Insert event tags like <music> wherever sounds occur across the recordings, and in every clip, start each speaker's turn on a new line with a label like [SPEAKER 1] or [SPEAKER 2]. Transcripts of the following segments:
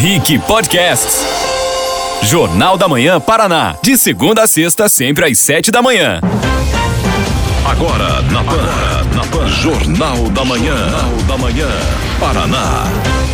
[SPEAKER 1] Rick Podcasts. Jornal da Manhã Paraná. De segunda a sexta, sempre às sete da manhã.
[SPEAKER 2] Agora, na Pan. Agora, na Pan. Jornal da Manhã. Jornal da Manhã. Paraná.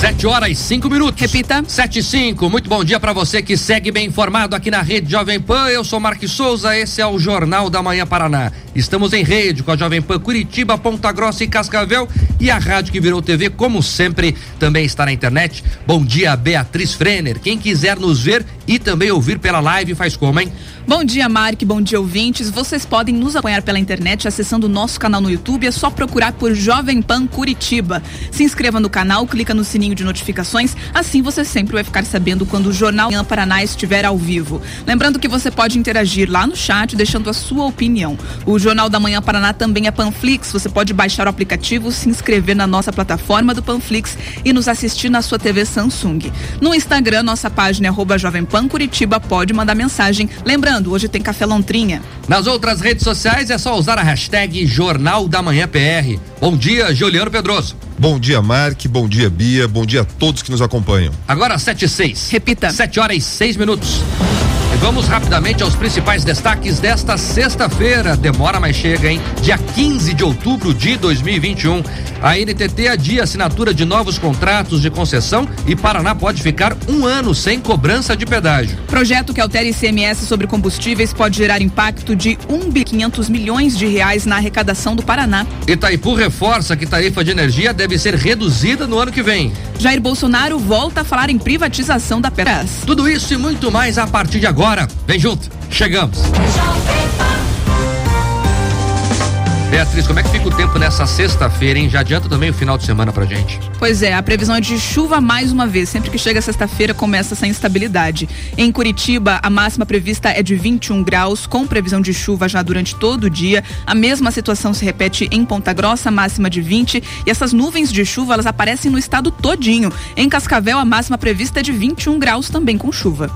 [SPEAKER 3] Sete horas e cinco minutos.
[SPEAKER 4] Repita.
[SPEAKER 3] Sete e cinco. Muito bom dia para você que segue bem informado aqui na Rede Jovem Pan. Eu sou Marques Souza, esse é o Jornal da Manhã Paraná. Estamos em rede com a Jovem Pan Curitiba, Ponta Grossa e Cascavel e a rádio que virou TV, como sempre, também está na internet. Bom dia, Beatriz Frener. Quem quiser nos ver e também ouvir pela live, faz como, hein?
[SPEAKER 4] Bom dia, Mark. Bom dia, ouvintes. Vocês podem nos acompanhar pela internet acessando o nosso canal no YouTube. É só procurar por Jovem Pan Curitiba. Se inscreva no canal, clica no sininho de notificações. Assim você sempre vai ficar sabendo quando o Jornal Manhã Paraná estiver ao vivo. Lembrando que você pode interagir lá no chat, deixando a sua opinião. O Jornal da Manhã Paraná também é Panflix. Você pode baixar o aplicativo, se inscrever na nossa plataforma do Panflix e nos assistir na sua TV Samsung. No Instagram, nossa página é Jovem Pan Curitiba. Pode mandar mensagem. Lembrando hoje tem Café Lontrinha.
[SPEAKER 3] Nas outras redes sociais é só usar a hashtag Jornal da Manhã PR. Bom dia, Juliano Pedroso.
[SPEAKER 5] Bom dia, Mark. Bom dia, Bia. Bom dia a todos que nos acompanham.
[SPEAKER 3] Agora, 7 e 6.
[SPEAKER 4] Repita.
[SPEAKER 3] 7 horas e 6 minutos. E vamos rapidamente aos principais destaques desta sexta-feira. Demora, mas chega, hein? Dia 15 de outubro de 2021. A NTT adia assinatura de novos contratos de concessão e Paraná pode ficar um ano sem cobrança de pedágio.
[SPEAKER 4] Projeto que altera ICMS sobre combustíveis pode gerar impacto de 1 bi 500 milhões de reais na arrecadação do Paraná.
[SPEAKER 3] Itaipu reforça que tarifa de energia deve ser reduzida no ano que vem.
[SPEAKER 4] Jair Bolsonaro volta a falar em privatização da Petrobras.
[SPEAKER 3] Tudo isso e muito mais a partir de agora. Vem junto, chegamos. Beatriz, como é que fica o tempo nessa sexta-feira, hein? Já adianta também o final de semana pra gente.
[SPEAKER 4] Pois é, a previsão é de chuva mais uma vez. Sempre que chega sexta-feira começa essa instabilidade. Em Curitiba, a máxima prevista é de 21 graus, com previsão de chuva já durante todo o dia. A mesma situação se repete em Ponta Grossa, máxima de 20. E essas nuvens de chuva, elas aparecem no estado todinho. Em Cascavel, a máxima prevista é de 21 graus, também com chuva.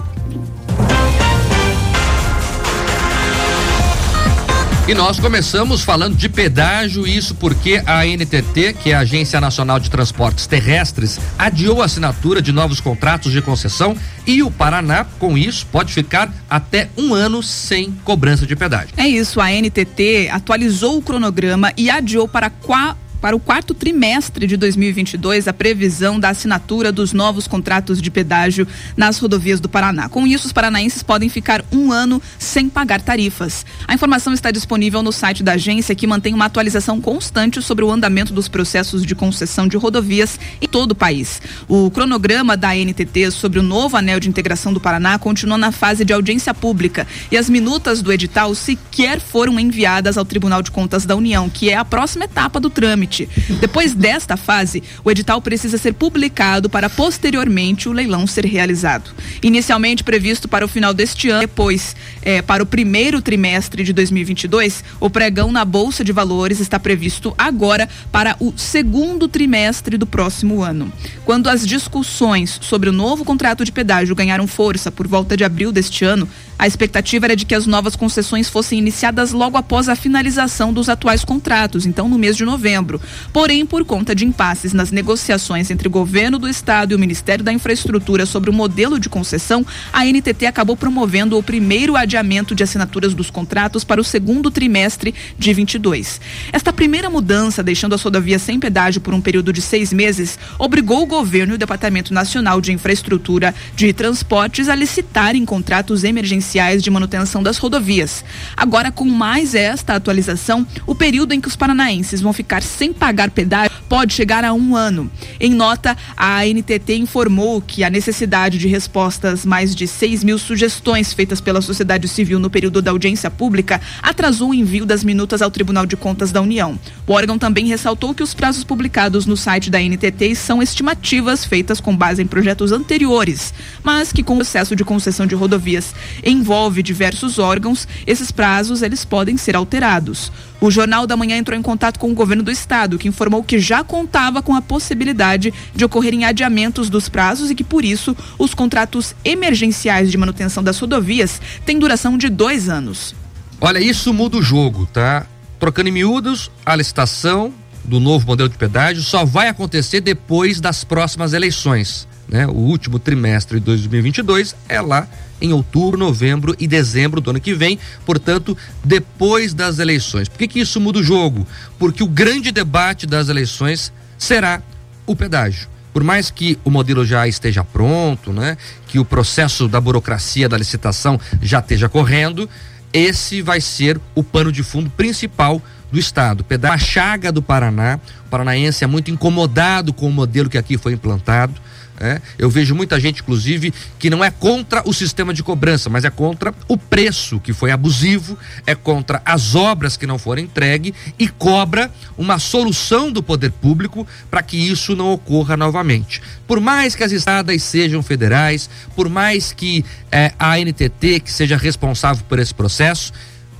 [SPEAKER 3] E nós começamos falando de pedágio, isso porque a NTT, que é a Agência Nacional de Transportes Terrestres, adiou a assinatura de novos contratos de concessão e o Paraná, com isso, pode ficar até um ano sem cobrança de pedágio.
[SPEAKER 4] É isso, a NTT atualizou o cronograma e adiou para qual para o quarto trimestre de 2022 a previsão da assinatura dos novos contratos de pedágio nas rodovias do Paraná. Com isso, os paranaenses podem ficar um ano sem pagar tarifas. A informação está disponível no site da agência, que mantém uma atualização constante sobre o andamento dos processos de concessão de rodovias em todo o país. O cronograma da NTT sobre o novo anel de integração do Paraná continua na fase de audiência pública e as minutas do edital sequer foram enviadas ao Tribunal de Contas da União, que é a próxima etapa do trâmite limite. Depois desta fase, o edital precisa ser publicado para posteriormente o leilão ser realizado. Inicialmente previsto para o final deste ano, depois é, para o primeiro trimestre de 2022, o pregão na Bolsa de Valores está previsto agora para o segundo trimestre do próximo ano. Quando as discussões sobre o novo contrato de pedágio ganharam força por volta de abril deste ano, a expectativa era de que as novas concessões fossem iniciadas logo após a finalização dos atuais contratos, então no mês de novembro. Porém, por conta de impasses nas negociações entre o governo do estado e o Ministério da Infraestrutura sobre o modelo de concessão, a NTT acabou promovendo o primeiro adiamento de assinaturas dos contratos para o segundo trimestre de 22. Esta primeira mudança, deixando as rodovias sem pedágio por um período de seis meses, obrigou o governo e o Departamento Nacional de Infraestrutura de Transportes a licitarem contratos emergenciais de manutenção das rodovias. Agora, com mais esta atualização, o período em que os paranaenses vão ficar sem pagar pedágio pode chegar a um ano. Em nota, a NTT informou que a necessidade de respostas mais de 6 mil sugestões feitas pela sociedade civil no período da audiência pública atrasou o envio das minutas ao Tribunal de Contas da União. O órgão também ressaltou que os prazos publicados no site da NTT são estimativas feitas com base em projetos anteriores, mas que com o processo de concessão de rodovias em envolve diversos órgãos, esses prazos eles podem ser alterados. O Jornal da Manhã entrou em contato com o governo do estado, que informou que já contava com a possibilidade de ocorrerem adiamentos dos prazos e que, por isso, os contratos emergenciais de manutenção das rodovias têm duração de dois anos.
[SPEAKER 3] Olha, isso muda o jogo, tá? Trocando em miúdos, a licitação do novo modelo de pedágio só vai acontecer depois das próximas eleições. Né? O último trimestre de 2022 é lá em outubro, novembro e dezembro do ano que vem, portanto, depois das eleições. Por que, que isso muda o jogo? Porque o grande debate das eleições será o pedágio. Por mais que o modelo já esteja pronto, né, que o processo da burocracia da licitação já esteja correndo, esse vai ser o pano de fundo principal do estado. Pedágio a chaga do Paraná. O paranaense é muito incomodado com o modelo que aqui foi implantado. É, eu vejo muita gente, inclusive, que não é contra o sistema de cobrança, mas é contra o preço que foi abusivo, é contra as obras que não foram entregues e cobra uma solução do poder público para que isso não ocorra novamente. Por mais que as estradas sejam federais, por mais que é, a NTT, que seja responsável por esse processo,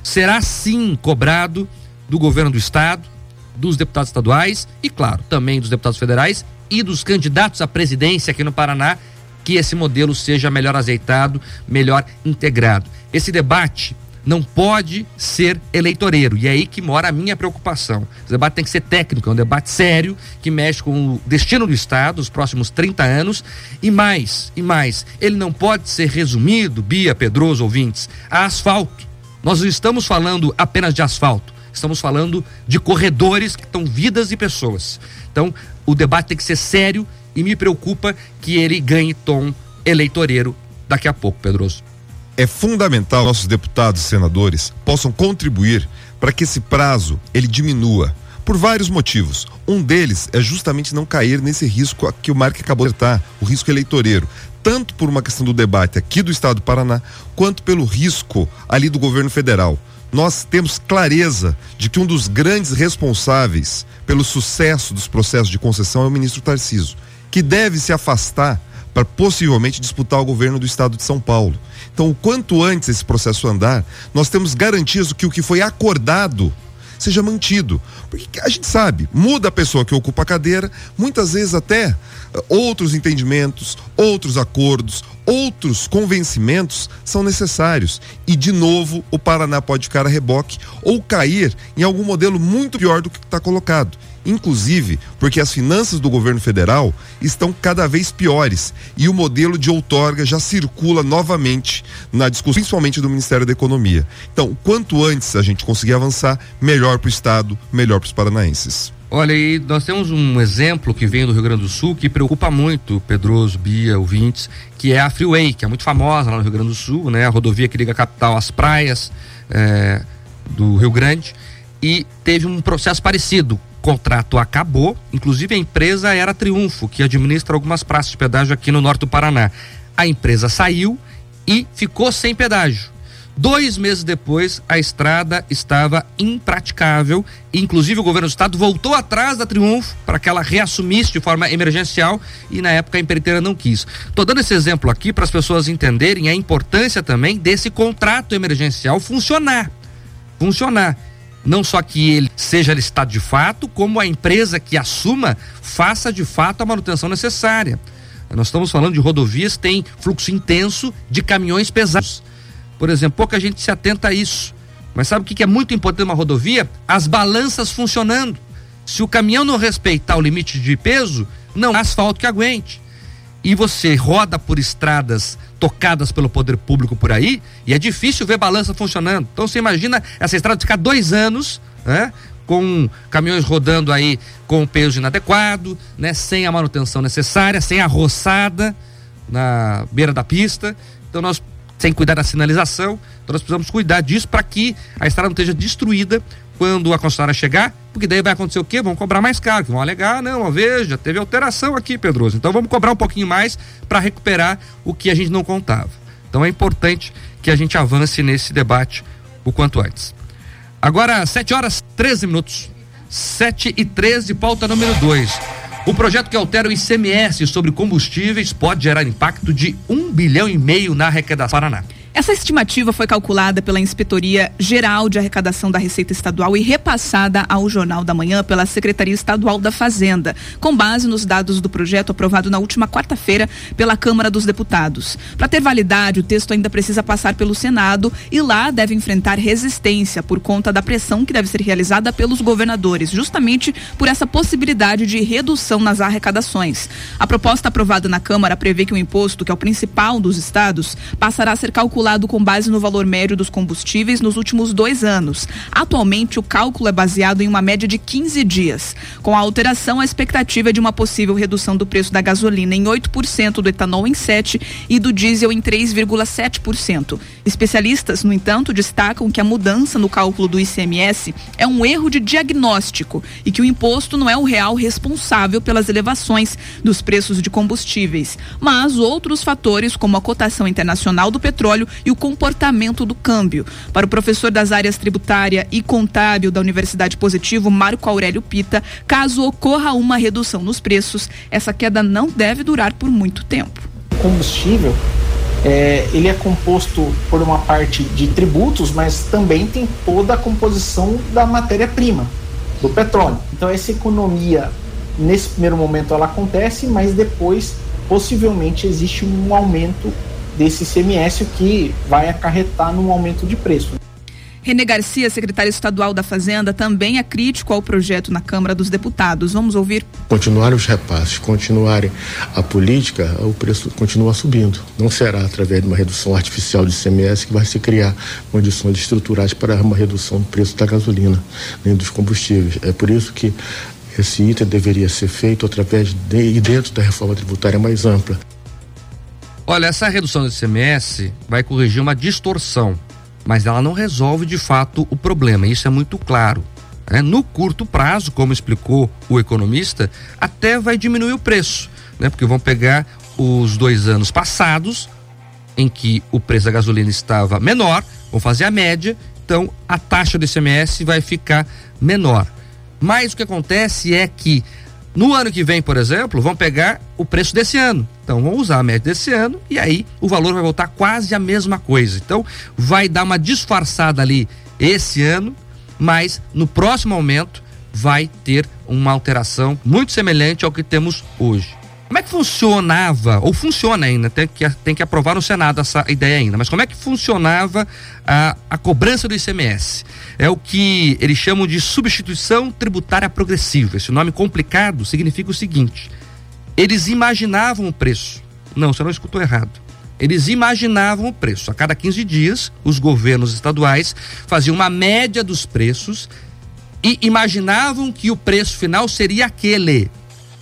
[SPEAKER 3] será sim cobrado do governo do estado, dos deputados estaduais e, claro, também dos deputados federais e dos candidatos à presidência aqui no Paraná que esse modelo seja melhor azeitado, melhor integrado. Esse debate não pode ser eleitoreiro. E é aí que mora a minha preocupação. Esse debate tem que ser técnico, é um debate sério que mexe com o destino do Estado, os próximos 30 anos. E mais, e mais, ele não pode ser resumido, Bia, Pedroso, ouvintes, a asfalto. Nós não estamos falando apenas de asfalto, estamos falando de corredores que estão vidas e pessoas. Então, o debate tem que ser sério e me preocupa que ele ganhe tom eleitoreiro daqui a pouco, Pedroso.
[SPEAKER 5] É fundamental nossos deputados e senadores possam contribuir para que esse prazo ele diminua por vários motivos. Um deles é justamente não cair nesse risco que o Mark acabou de acertar, o risco eleitoreiro, tanto por uma questão do debate aqui do estado do Paraná, quanto pelo risco ali do governo federal nós temos clareza de que um dos grandes responsáveis pelo sucesso dos processos de concessão é o ministro Tarciso, que deve se afastar para possivelmente disputar o governo do estado de São Paulo. Então, o quanto antes esse processo andar, nós temos garantias de que o que foi acordado seja mantido. Porque a gente sabe, muda a pessoa que ocupa a cadeira, muitas vezes até uh, outros entendimentos, outros acordos, outros convencimentos são necessários. E, de novo, o Paraná pode ficar a reboque ou cair em algum modelo muito pior do que está colocado inclusive porque as finanças do governo federal estão cada vez piores e o modelo de outorga já circula novamente na discussão, principalmente do Ministério da Economia. Então, quanto antes a gente conseguir avançar, melhor para o Estado, melhor para os paranaenses.
[SPEAKER 3] Olha, e nós temos um exemplo que vem do Rio Grande do Sul que preocupa muito Pedroso, Bia, ouvintes, que é a Freeway, que é muito famosa lá no Rio Grande do Sul, né? A rodovia que liga a capital às praias é, do Rio Grande. E teve um processo parecido contrato acabou, inclusive a empresa era Triunfo, que administra algumas praças de pedágio aqui no norte do Paraná. A empresa saiu e ficou sem pedágio. Dois meses depois, a estrada estava impraticável. Inclusive, o governo do estado voltou atrás da Triunfo para que ela reassumisse de forma emergencial e, na época, a empreiteira não quis. Estou dando esse exemplo aqui para as pessoas entenderem a importância também desse contrato emergencial funcionar. Funcionar não só que ele seja listado de fato, como a empresa que assuma faça de fato a manutenção necessária. Nós estamos falando de rodovias que tem fluxo intenso de caminhões pesados. Por exemplo, pouca gente se atenta a isso. Mas sabe o que é muito importante numa rodovia? As balanças funcionando. Se o caminhão não respeitar o limite de peso, não há asfalto que aguente e você roda por estradas tocadas pelo poder público por aí, e é difícil ver balança funcionando. Então você imagina essa estrada ficar dois anos, né? Com caminhões rodando aí com peso inadequado, né? Sem a manutenção necessária, sem a roçada na beira da pista. Então nós sem cuidar da sinalização, então nós precisamos cuidar disso para que a estrada não esteja destruída quando a concessionária chegar, porque daí vai acontecer o quê? Vão cobrar mais caro, que vão alegar, não, veja, teve alteração aqui, Pedroso. Então vamos cobrar um pouquinho mais para recuperar o que a gente não contava. Então é importante que a gente avance nesse debate o quanto antes. Agora, 7 horas 13 minutos. 7 e 13, pauta número 2. O projeto que altera o ICMS sobre combustíveis pode gerar impacto de um bilhão e meio na arrecadação Paraná.
[SPEAKER 4] Essa estimativa foi calculada pela Inspetoria Geral de Arrecadação da Receita Estadual e repassada ao Jornal da Manhã pela Secretaria Estadual da Fazenda, com base nos dados do projeto aprovado na última quarta-feira pela Câmara dos Deputados. Para ter validade, o texto ainda precisa passar pelo Senado e lá deve enfrentar resistência por conta da pressão que deve ser realizada pelos governadores, justamente por essa possibilidade de redução nas arrecadações. A proposta aprovada na Câmara prevê que o imposto, que é o principal dos estados, passará a ser calculado calculado com base no valor médio dos combustíveis nos últimos dois anos. Atualmente, o cálculo é baseado em uma média de 15 dias. Com a alteração, a expectativa é de uma possível redução do preço da gasolina em 8%, do etanol em 7% e do diesel em 3,7%. Especialistas, no entanto, destacam que a mudança no cálculo do ICMS é um erro de diagnóstico e que o imposto não é o real responsável pelas elevações dos preços de combustíveis, mas outros fatores, como a cotação internacional do petróleo e o comportamento do câmbio. Para o professor das áreas tributária e contábil da Universidade Positivo, Marco Aurélio Pita, caso ocorra uma redução nos preços, essa queda não deve durar por muito tempo.
[SPEAKER 6] O combustível é, ele é composto por uma parte de tributos, mas também tem toda a composição da matéria-prima, do petróleo. Então essa economia, nesse primeiro momento, ela acontece, mas depois possivelmente existe um aumento desse ICMS, que vai acarretar num aumento de preço.
[SPEAKER 4] René Garcia, secretário estadual da Fazenda, também é crítico ao projeto na Câmara dos Deputados. Vamos ouvir.
[SPEAKER 7] Continuarem os repasses, continuarem a política, o preço continua subindo. Não será através de uma redução artificial de ICMS que vai se criar condições estruturais para uma redução do preço da gasolina, nem dos combustíveis. É por isso que esse item deveria ser feito através de, e dentro da reforma tributária mais ampla.
[SPEAKER 3] Olha, essa redução do ICMS vai corrigir uma distorção, mas ela não resolve de fato o problema, isso é muito claro. Né? No curto prazo, como explicou o economista, até vai diminuir o preço, né? porque vão pegar os dois anos passados, em que o preço da gasolina estava menor, vão fazer a média, então a taxa do ICMS vai ficar menor. Mas o que acontece é que no ano que vem, por exemplo, vão pegar o preço desse ano. Então vão usar a média desse ano e aí o valor vai voltar quase a mesma coisa. Então vai dar uma disfarçada ali esse ano, mas no próximo aumento vai ter uma alteração muito semelhante ao que temos hoje. Como é que funcionava, ou funciona ainda, tem que, tem que aprovar no Senado essa ideia ainda, mas como é que funcionava a, a cobrança do ICMS? É o que eles chamam de substituição tributária progressiva. Esse nome complicado significa o seguinte: eles imaginavam o preço. Não, você não escutou errado. Eles imaginavam o preço. A cada 15 dias, os governos estaduais faziam uma média dos preços e imaginavam que o preço final seria aquele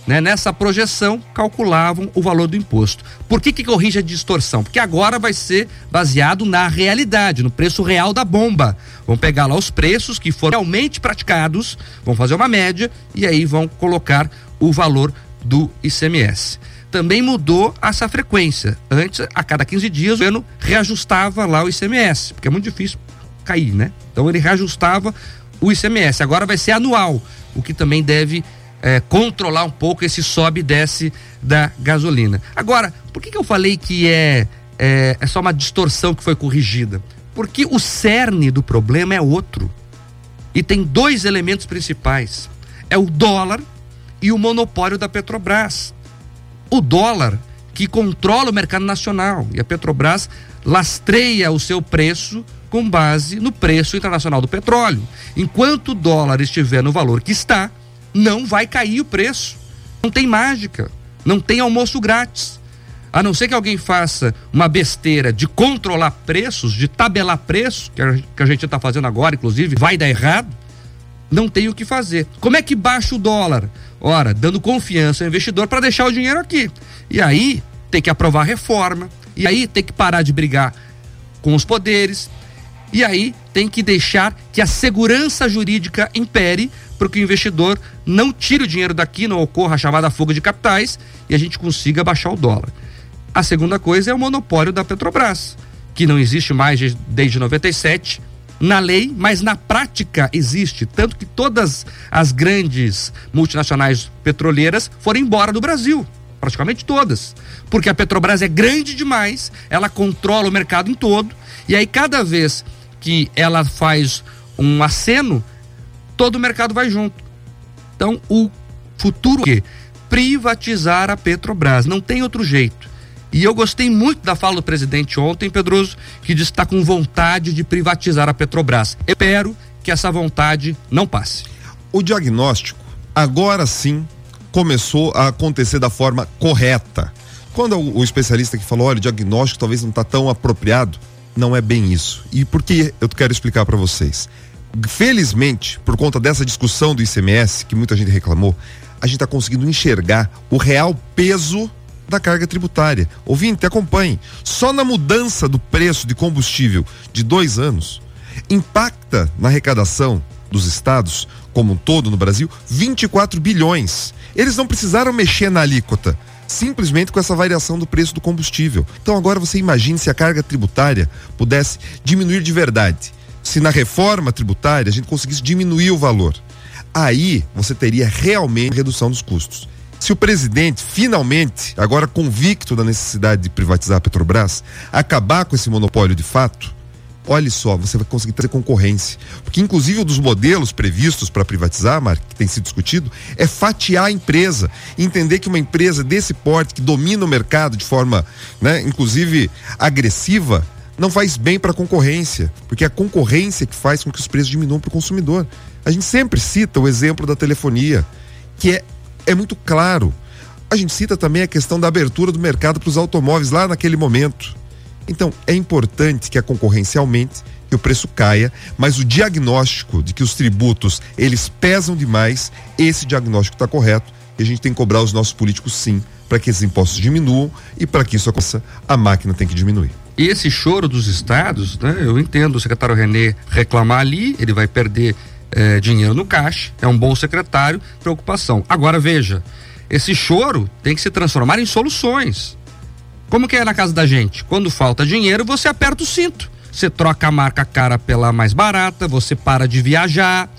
[SPEAKER 3] né, nessa projeção, calculavam o valor do imposto. Por que, que corrige a distorção? Porque agora vai ser baseado na realidade, no preço real da bomba. Vão pegar lá os preços que foram realmente praticados, vão fazer uma média e aí vão colocar o valor do ICMS. Também mudou essa frequência. Antes, a cada 15 dias, o governo reajustava lá o ICMS, porque é muito difícil cair, né? Então ele reajustava o ICMS. Agora vai ser anual, o que também deve é, controlar um pouco esse sobe e desce da gasolina. Agora, por que, que eu falei que é, é, é só uma distorção que foi corrigida? Porque o cerne do problema é outro. E tem dois elementos principais: é o dólar e o monopólio da Petrobras. O dólar que controla o mercado nacional e a Petrobras lastreia o seu preço com base no preço internacional do petróleo. Enquanto o dólar estiver no valor que está, não vai cair o preço. Não tem mágica, não tem almoço grátis. A não ser que alguém faça uma besteira de controlar preços, de tabelar preços, que a, gente está fazendo agora, inclusive, vai dar errado, não tem o que fazer. Como é que baixa o dólar? Ora, dando confiança ao investidor para deixar o dinheiro aqui. E aí tem que aprovar reforma, e aí tem que parar de brigar com os poderes, e aí tem que deixar que a segurança jurídica impere para que o investidor não tire o dinheiro daqui, não ocorra a chamada fuga de capitais e a gente consiga baixar o dólar. A segunda coisa é o monopólio da Petrobras, que não existe mais desde 97 na lei, mas na prática existe, tanto que todas as grandes multinacionais petroleiras foram embora do Brasil. praticamente todas. Porque a Petrobras é grande demais, ela controla o mercado em todo, e aí cada vez que ela faz um aceno, todo o mercado vai junto. Então, o futuro é privatizar a Petrobras, não tem outro jeito. E eu gostei muito da fala do presidente ontem, Pedroso, que disse que está com vontade de privatizar a Petrobras. Espero que essa vontade não passe.
[SPEAKER 5] O diagnóstico, agora sim, começou a acontecer da forma correta. Quando o, o especialista que falou, olha, o diagnóstico talvez não está tão apropriado, não é bem isso. E por que eu quero explicar para vocês? Felizmente, por conta dessa discussão do ICMS, que muita gente reclamou, a gente está conseguindo enxergar o real peso da carga tributária. Ouvinte, acompanhe. Só na mudança do preço de combustível de dois anos, impacta na arrecadação dos estados, como um todo no Brasil, 24 bilhões. Eles não precisaram mexer na alíquota, simplesmente com essa variação do preço do combustível. Então agora você imagine se a carga tributária pudesse diminuir de verdade. Se na reforma tributária a gente conseguisse diminuir o valor. Aí você teria realmente redução dos custos. Se o presidente finalmente, agora convicto da necessidade de privatizar a Petrobras, acabar com esse monopólio de fato, olhe só, você vai conseguir trazer concorrência. Porque, inclusive, um dos modelos previstos para privatizar, que tem sido discutido, é fatiar a empresa. Entender que uma empresa desse porte, que domina o mercado de forma, né, inclusive, agressiva, não faz bem para a concorrência. Porque é a concorrência que faz com que os preços diminuam para o consumidor. A gente sempre cita o exemplo da telefonia, que é é muito claro. A gente cita também a questão da abertura do mercado para os automóveis lá naquele momento. Então, é importante que a concorrência aumente, que o preço caia, mas o diagnóstico de que os tributos eles pesam demais, esse diagnóstico está correto e a gente tem que cobrar os nossos políticos sim, para que esses impostos diminuam e para que isso aconteça, a máquina tem que diminuir.
[SPEAKER 3] E esse choro dos estados, né? Eu entendo o secretário René reclamar ali, ele vai perder é, dinheiro no caixa, é um bom secretário, preocupação. Agora veja, esse choro tem que se transformar em soluções. Como que é na casa da gente? Quando falta dinheiro, você aperta o cinto. Você troca a marca cara pela mais barata, você para de viajar,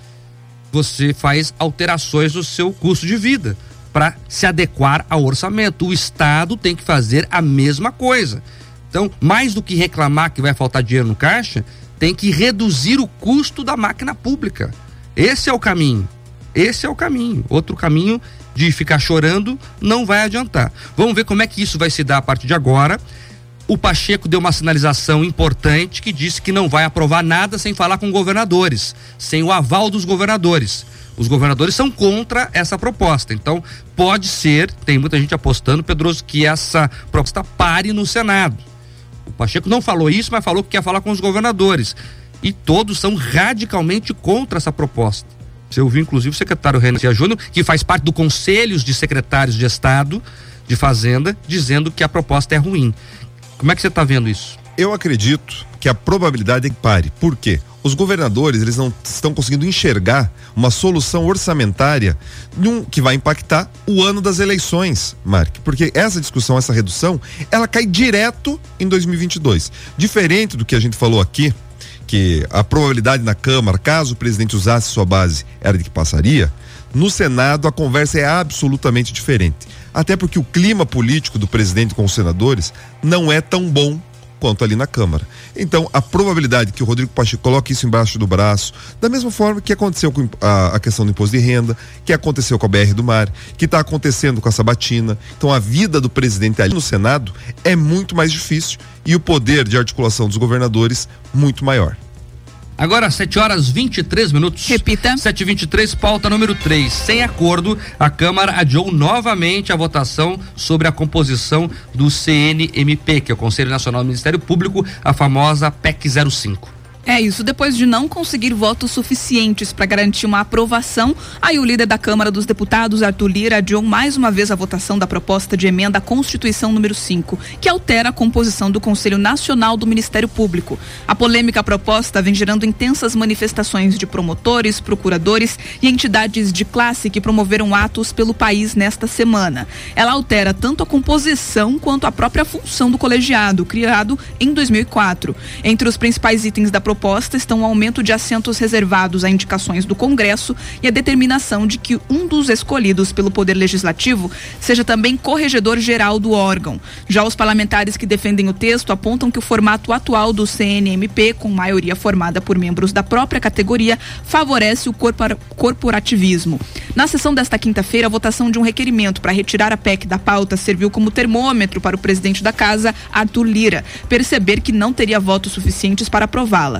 [SPEAKER 3] você faz alterações no seu custo de vida para se adequar ao orçamento. O Estado tem que fazer a mesma coisa. Então, mais do que reclamar que vai faltar dinheiro no caixa, tem que reduzir o custo da máquina pública. Esse é o caminho. Esse é o caminho. Outro caminho de ficar chorando não vai adiantar. Vamos ver como é que isso vai se dar a partir de agora. O Pacheco deu uma sinalização importante que disse que não vai aprovar nada sem falar com governadores, sem o aval dos governadores. Os governadores são contra essa proposta. Então, pode ser, tem muita gente apostando, Pedroso, que essa proposta pare no Senado. O Pacheco não falou isso, mas falou que quer falar com os governadores. E todos são radicalmente contra essa proposta. Você ouviu, inclusive, o secretário Renan Júnior, que faz parte do Conselhos de Secretários de Estado de Fazenda, dizendo que a proposta é ruim. Como é que você está vendo isso?
[SPEAKER 5] Eu acredito que a probabilidade é que pare. Por quê? Os governadores eles não estão conseguindo enxergar uma solução orçamentária um, que vai impactar o ano das eleições, Mark. Porque essa discussão, essa redução, ela cai direto em 2022. Diferente do que a gente falou aqui, que a probabilidade na Câmara, caso o presidente usasse sua base, era de que passaria. No Senado, a conversa é absolutamente diferente. Até porque o clima político do presidente com os senadores não é tão bom quanto ali na Câmara. Então, a probabilidade que o Rodrigo Pacheco coloque isso embaixo do braço, da mesma forma que aconteceu com a, a questão do imposto de renda, que aconteceu com a BR do Mar, que está acontecendo com a Sabatina. Então, a vida do presidente ali no Senado é muito mais difícil e o poder de articulação dos governadores muito maior.
[SPEAKER 3] Agora, 7 horas 23 minutos.
[SPEAKER 4] Repita.
[SPEAKER 3] 7h23, pauta número 3. Sem acordo, a Câmara adiou novamente a votação sobre a composição do CNMP, que é o Conselho Nacional do Ministério Público, a famosa PEC 05.
[SPEAKER 4] É isso, depois de não conseguir votos suficientes para garantir uma aprovação, aí o líder da Câmara dos Deputados, Arthur Lira, adiou mais uma vez a votação da proposta de emenda à Constituição número 5, que altera a composição do Conselho Nacional do Ministério Público. A polêmica proposta vem gerando intensas manifestações de promotores, procuradores e entidades de classe que promoveram atos pelo país nesta semana. Ela altera tanto a composição quanto a própria função do colegiado, criado em 2004. Entre os principais itens da proposta proposta estão o aumento de assentos reservados a indicações do Congresso e a determinação de que um dos escolhidos pelo Poder Legislativo seja também corregedor geral do órgão. Já os parlamentares que defendem o texto apontam que o formato atual do CNMP, com maioria formada por membros da própria categoria, favorece o corporativismo. Na sessão desta quinta-feira, a votação de um requerimento para retirar a PEC da pauta serviu como termômetro para o presidente da casa, Arthur Lira, perceber que não teria votos suficientes para aprová-la.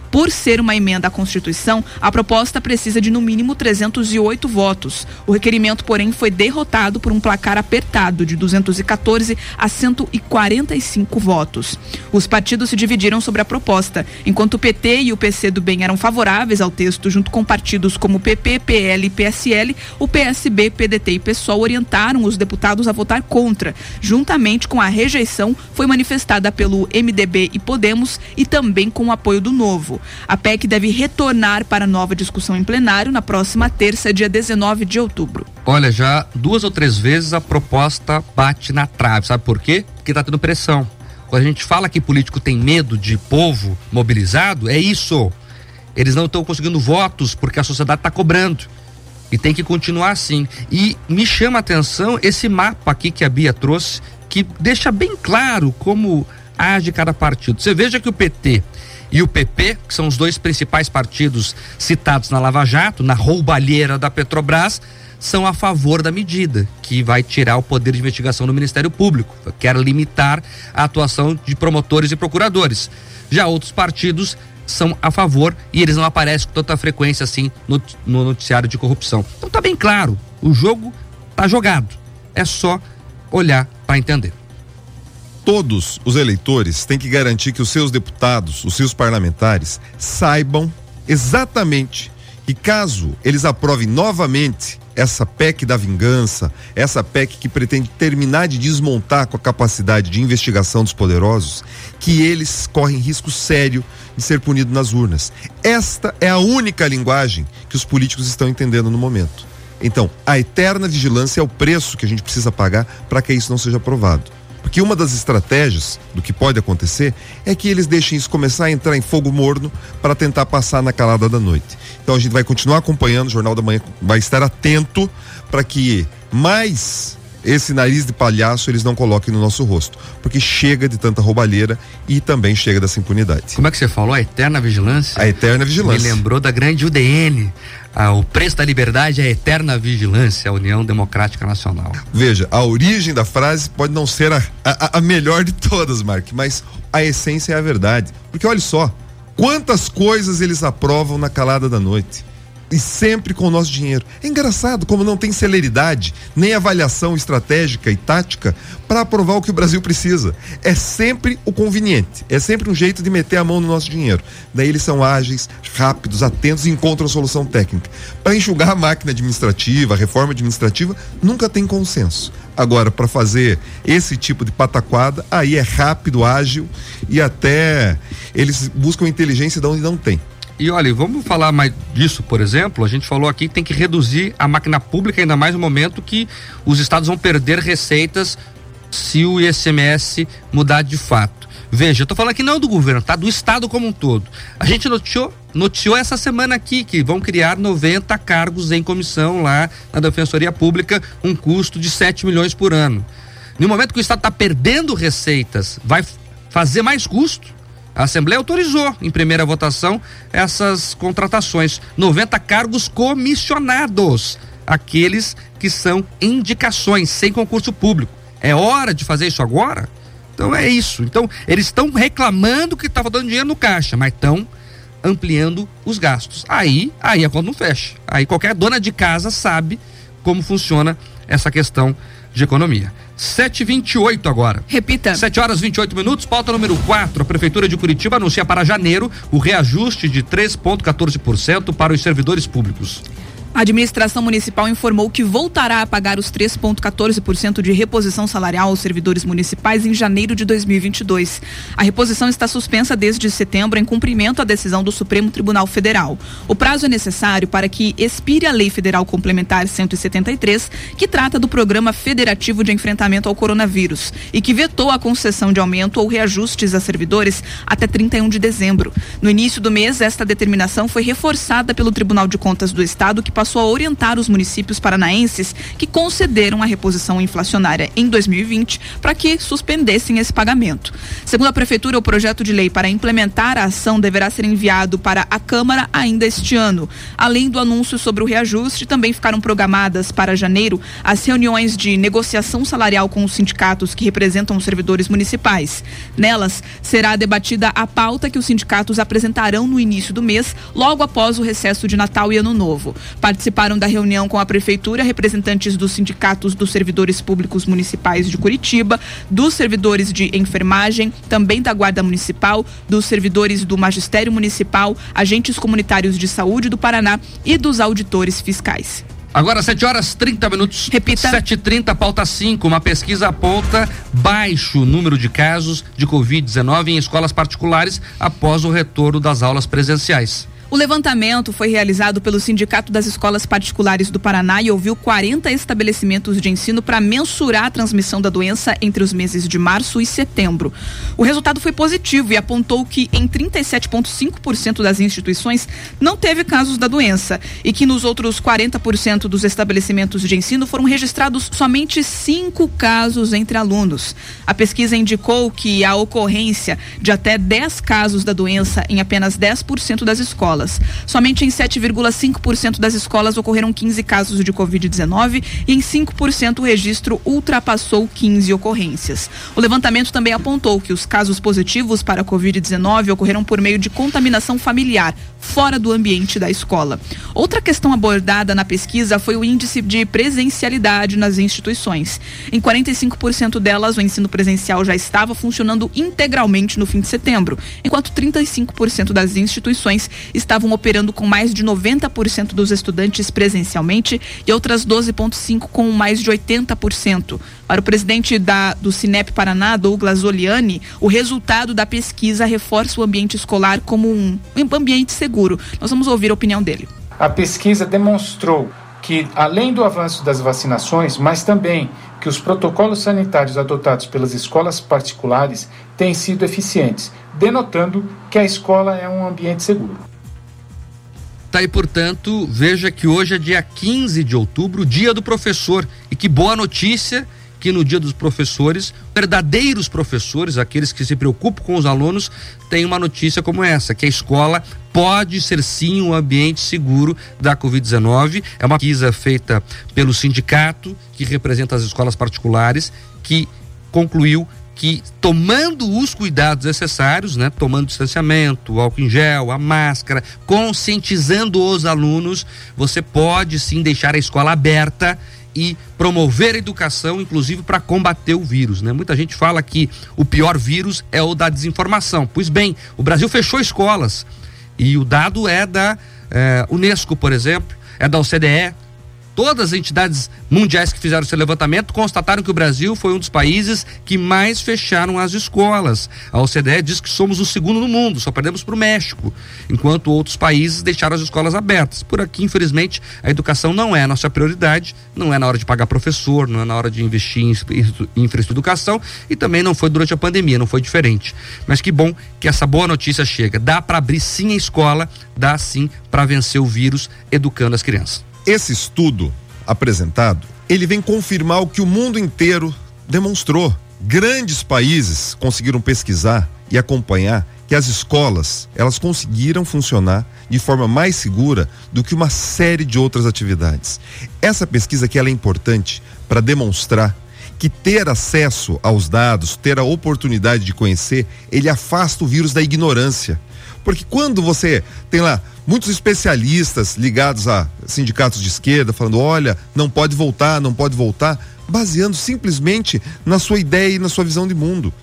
[SPEAKER 4] Por ser uma emenda à Constituição, a proposta precisa de no mínimo 308 votos. O requerimento, porém, foi derrotado por um placar apertado de 214 a 145 votos. Os partidos se dividiram sobre a proposta. Enquanto o PT e o PC do Bem eram favoráveis ao texto, junto com partidos como PP, PL e PSL, o PSB, PDT e PSOL orientaram os deputados a votar contra. Juntamente com a rejeição, foi manifestada pelo MDB e Podemos e também com o apoio do Novo. A PEC deve retornar para nova discussão em plenário na próxima terça, dia 19 de outubro.
[SPEAKER 3] Olha, já duas ou três vezes a proposta bate na trave. Sabe por quê? Porque está tendo pressão. Quando a gente fala que político tem medo de povo mobilizado, é isso. Eles não estão conseguindo votos porque a sociedade está cobrando. E tem que continuar assim. E me chama a atenção esse mapa aqui que a Bia trouxe, que deixa bem claro como age cada partido. Você veja que o PT e o PP, que são os dois principais partidos citados na Lava Jato, na roubalheira da Petrobras, são a favor da medida, que vai tirar o poder de investigação do Ministério Público, quer limitar a atuação de promotores e procuradores. Já outros partidos são a favor e eles não aparecem com tanta frequência assim no, no noticiário de corrupção. Então tá bem claro, o jogo tá jogado. É só olhar para entender
[SPEAKER 5] todos os eleitores têm que garantir que os seus deputados, os seus parlamentares, saibam exatamente que caso eles aprovem novamente essa PEC da vingança, essa PEC que pretende terminar de desmontar com a capacidade de investigação dos poderosos, que eles correm risco sério de ser punidos nas urnas. Esta é a única linguagem que os políticos estão entendendo no momento. Então, a eterna vigilância é o preço que a gente precisa pagar para que isso não seja aprovado. Porque uma das estratégias do que pode acontecer é que eles deixem isso começar a entrar em fogo morno para tentar passar na calada da noite. Então a gente vai continuar acompanhando, o Jornal da Manhã vai estar atento para que mais esse nariz de palhaço eles não coloquem no nosso rosto, porque chega de tanta roubalheira e também chega dessa impunidade.
[SPEAKER 3] Como é que você falou? A eterna vigilância?
[SPEAKER 5] A eterna vigilância.
[SPEAKER 3] Me lembrou da grande UDN, ah, o preço da liberdade é a eterna vigilância, a União Democrática Nacional.
[SPEAKER 5] Veja, a origem da frase pode não ser a, a, a melhor de todas, Mark, mas a essência é a verdade. Porque olha só, quantas coisas eles aprovam na calada da noite e sempre com o nosso dinheiro. É engraçado como não tem celeridade, nem avaliação estratégica e tática para aprovar o que o Brasil precisa. É sempre o conveniente, é sempre um jeito de meter a mão no nosso dinheiro. Daí eles são ágeis, rápidos, atentos e encontram solução técnica. Para enxugar a máquina administrativa, a reforma administrativa, nunca tem consenso. Agora, para fazer esse tipo de pataquada, aí é rápido, ágil e até eles buscam inteligência de onde não tem.
[SPEAKER 3] E olha, vamos falar mais disso, por exemplo. A gente falou aqui que tem que reduzir a máquina pública, ainda mais no momento que os estados vão perder receitas se o ICMS mudar de fato. Veja, eu tô falando aqui não do governo, tá? Do estado como um todo. A gente noticiou, noticiou essa semana aqui que vão criar 90 cargos em comissão lá na Defensoria Pública, um custo de 7 milhões por ano. No momento que o estado está perdendo receitas, vai fazer mais custo? A Assembleia autorizou em primeira votação essas contratações. 90 cargos comissionados, aqueles que são indicações, sem concurso público. É hora de fazer isso agora? Então é isso. Então, eles estão reclamando que estava dando dinheiro no caixa, mas estão ampliando os gastos. Aí, aí a conta não fecha. Aí qualquer dona de casa sabe como funciona essa questão de economia. 7h28 agora.
[SPEAKER 4] Repita.
[SPEAKER 3] 7 horas 28 minutos, pauta número 4. A Prefeitura de Curitiba anuncia para janeiro o reajuste de 3,14% para os servidores públicos.
[SPEAKER 4] A administração municipal informou que voltará a pagar os 3,14% de reposição salarial aos servidores municipais em janeiro de 2022. A reposição está suspensa desde setembro em cumprimento à decisão do Supremo Tribunal Federal. O prazo é necessário para que expire a Lei Federal Complementar 173, que trata do Programa Federativo de Enfrentamento ao Coronavírus e que vetou a concessão de aumento ou reajustes a servidores até 31 de dezembro. No início do mês, esta determinação foi reforçada pelo Tribunal de Contas do Estado, que passou a orientar os municípios paranaenses que concederam a reposição inflacionária em 2020 para que suspendessem esse pagamento. Segundo a Prefeitura, o projeto de lei para implementar a ação deverá ser enviado para a Câmara ainda este ano. Além do anúncio sobre o reajuste, também ficaram programadas para janeiro as reuniões de negociação salarial com os sindicatos que representam os servidores municipais. Nelas, será debatida a pauta que os sindicatos apresentarão no início do mês, logo após o recesso de Natal e Ano Novo. Participaram da reunião com a Prefeitura representantes dos sindicatos dos servidores públicos municipais de Curitiba, dos servidores de enfermagem, também da Guarda Municipal, dos servidores do Magistério Municipal, agentes comunitários de saúde do Paraná e dos auditores fiscais.
[SPEAKER 3] Agora 7 horas 30 minutos.
[SPEAKER 4] Repita.
[SPEAKER 3] 7h30, pauta 5. Uma pesquisa aponta baixo número de casos de Covid-19 em escolas particulares após o retorno das aulas presenciais.
[SPEAKER 4] O levantamento foi realizado pelo Sindicato das Escolas Particulares do Paraná e ouviu 40 estabelecimentos de ensino para mensurar a transmissão da doença entre os meses de março e setembro. O resultado foi positivo e apontou que em 37,5% das instituições não teve casos da doença e que nos outros 40% dos estabelecimentos de ensino foram registrados somente cinco casos entre alunos. A pesquisa indicou que a ocorrência de até 10 casos da doença em apenas 10% das escolas escolas. Somente em 7,5% das escolas ocorreram 15 casos de Covid-19 e em 5% o registro ultrapassou 15 ocorrências. O levantamento também apontou que os casos positivos para a Covid-19 ocorreram por meio de contaminação familiar, fora do ambiente da escola. Outra questão abordada na pesquisa foi o índice de presencialidade nas instituições. Em 45% delas, o ensino presencial já estava funcionando integralmente no fim de setembro, enquanto 35% das instituições estavam operando com mais de 90% dos estudantes presencialmente e outras 12,5% com mais de 80%. Para o presidente da, do Cinep Paraná, Douglas Oliani, o resultado da pesquisa reforça o ambiente escolar como um ambiente seguro. Nós vamos ouvir a opinião dele.
[SPEAKER 8] A pesquisa demonstrou que, além do avanço das vacinações, mas também que os protocolos sanitários adotados pelas escolas particulares têm sido eficientes, denotando que a escola é um ambiente seguro.
[SPEAKER 3] Tá aí, portanto, veja que hoje é dia 15 de outubro, dia do professor. E que boa notícia que no dia dos professores, verdadeiros professores, aqueles que se preocupam com os alunos, têm uma notícia como essa, que a escola pode ser sim um ambiente seguro da Covid-19. É uma pesquisa feita pelo sindicato que representa as escolas particulares, que concluiu que tomando os cuidados necessários, né, tomando distanciamento, álcool em gel, a máscara, conscientizando os alunos, você pode sim deixar a escola aberta e promover a educação, inclusive para combater o vírus. Né? Muita gente fala que o pior vírus é o da desinformação. Pois bem, o Brasil fechou escolas e o dado é da eh, Unesco, por exemplo, é da OCDE, Todas as entidades mundiais que fizeram esse levantamento constataram que o Brasil foi um dos países que mais fecharam as escolas. A OCDE diz que somos o segundo no mundo, só perdemos para o México, enquanto outros países deixaram as escolas abertas. Por aqui, infelizmente, a educação não é a nossa prioridade, não é na hora de pagar professor, não é na hora de investir em infraeducação e também não foi durante a pandemia, não foi diferente. Mas que bom que essa boa notícia chega. Dá para abrir sim a escola, dá sim para vencer o vírus educando as crianças.
[SPEAKER 5] Esse estudo apresentado, ele vem confirmar o que o mundo inteiro demonstrou. Grandes países conseguiram pesquisar e acompanhar que as escolas, elas conseguiram funcionar de forma mais segura do que uma série de outras atividades. Essa pesquisa aqui ela é importante para demonstrar que ter acesso aos dados, ter a oportunidade de conhecer, ele afasta o vírus da ignorância. Porque quando você tem lá muitos especialistas ligados a sindicatos de esquerda falando: olha, não pode voltar, não pode voltar, baseando simplesmente na sua ideia e na sua visão de mundo.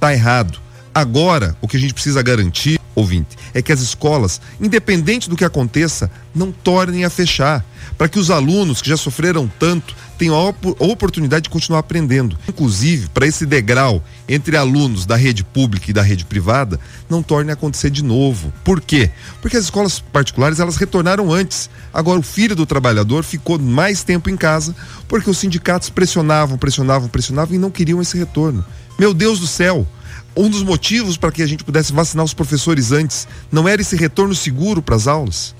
[SPEAKER 5] Tá errado. Agora, o que a gente precisa garantir, ouvinte, é que as escolas, independente do que aconteça, não tornem a fechar, para que os alunos que já sofreram tanto tenham a op oportunidade de continuar aprendendo. Inclusive, para esse degrau entre alunos da rede pública e da rede privada, não torne a acontecer de novo. Por quê? Porque as escolas particulares, elas retornaram antes. Agora o filho do trabalhador ficou mais tempo em casa, porque os sindicatos pressionavam, pressionavam, pressionavam e não queriam esse retorno. Meu Deus do céu, um dos motivos para que a gente pudesse vacinar os professores antes não era esse retorno seguro para as aulas?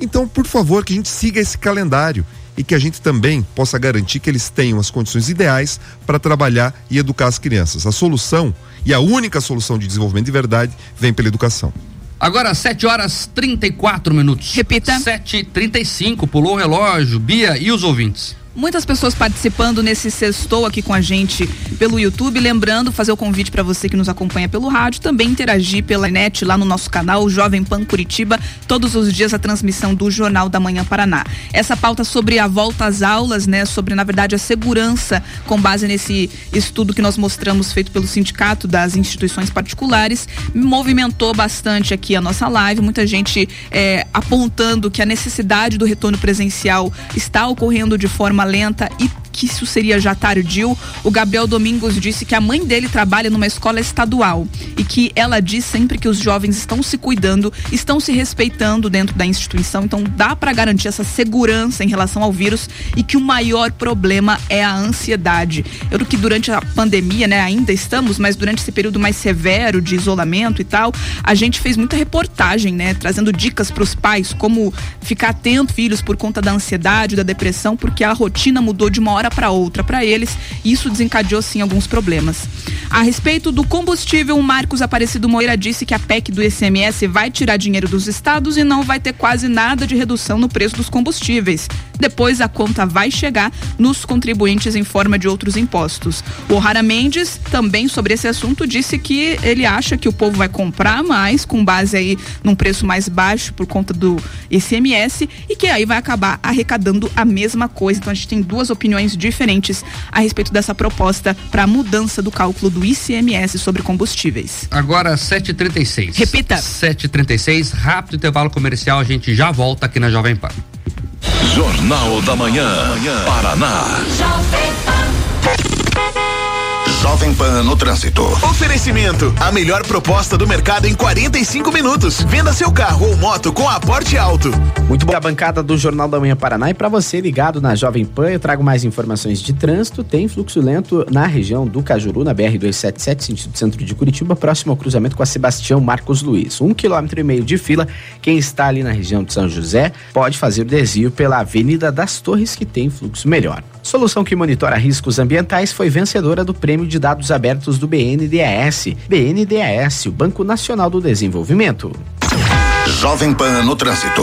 [SPEAKER 5] Então, por favor, que a gente siga esse calendário e que a gente também possa garantir que eles tenham as condições ideais para trabalhar e educar as crianças. A solução e a única solução de desenvolvimento de verdade vem pela educação.
[SPEAKER 3] Agora, 7 horas 34 minutos.
[SPEAKER 4] Repita.
[SPEAKER 3] 7h35, pulou o relógio. Bia e os ouvintes?
[SPEAKER 4] Muitas pessoas participando nesse sextou aqui com a gente pelo YouTube. Lembrando, fazer o convite para você que nos acompanha pelo rádio, também interagir pela net lá no nosso canal Jovem Pan Curitiba, todos os dias a transmissão do Jornal da Manhã Paraná. Essa pauta sobre a volta às aulas, né, sobre na verdade a segurança com base nesse estudo que nós mostramos feito pelo Sindicato das Instituições Particulares, movimentou bastante aqui a nossa live. Muita gente é, apontando que a necessidade do retorno presencial está ocorrendo de forma lenta e que isso seria já tardio, o Gabriel Domingos disse que a mãe dele trabalha numa escola estadual e que ela diz sempre que os jovens estão se cuidando, estão se respeitando dentro da instituição, então dá para garantir essa segurança em relação ao vírus e que o maior problema é a ansiedade. Eu que durante a pandemia, né, ainda estamos, mas durante esse período mais severo de isolamento e tal, a gente fez muita reportagem, né, trazendo dicas para os pais como ficar atento filhos por conta da ansiedade, da depressão, porque a rotina mudou de uma hora hora para outra para eles, e isso desencadeou sim alguns problemas. A respeito do combustível, o Marcos Aparecido Moreira disse que a PEC do ICMS vai tirar dinheiro dos estados e não vai ter quase nada de redução no preço dos combustíveis. Depois a conta vai chegar nos contribuintes em forma de outros impostos. O O'Hara Mendes, também sobre esse assunto, disse que ele acha que o povo vai comprar mais com base aí num preço mais baixo por conta do ICMS e que aí vai acabar arrecadando a mesma coisa. Então a gente tem duas opiniões diferentes a respeito dessa proposta para a mudança do cálculo do ICMS sobre combustíveis.
[SPEAKER 3] Agora 7:36.
[SPEAKER 4] Repita.
[SPEAKER 3] 7:36, rápido intervalo comercial, a gente já volta aqui na Jovem Pan.
[SPEAKER 2] Jornal da Manhã, Paraná. Jovem Pan no trânsito.
[SPEAKER 9] Oferecimento: a melhor proposta do mercado em 45 minutos. Venda seu carro ou moto com aporte alto.
[SPEAKER 10] Muito boa bancada do Jornal da Manhã Paraná e para você ligado na Jovem Pan, eu trago mais informações de trânsito. Tem fluxo lento na região do Cajuru, na BR 277, sentido centro de Curitiba, próximo ao cruzamento com a Sebastião Marcos Luiz. Um quilômetro e meio de fila. Quem está ali na região de São José pode fazer o desvio pela Avenida das Torres, que tem fluxo melhor. Solução que monitora riscos ambientais foi vencedora do Prêmio de Dados Abertos do BNDES. BNDES, o Banco Nacional do Desenvolvimento.
[SPEAKER 2] Jovem Pan no trânsito.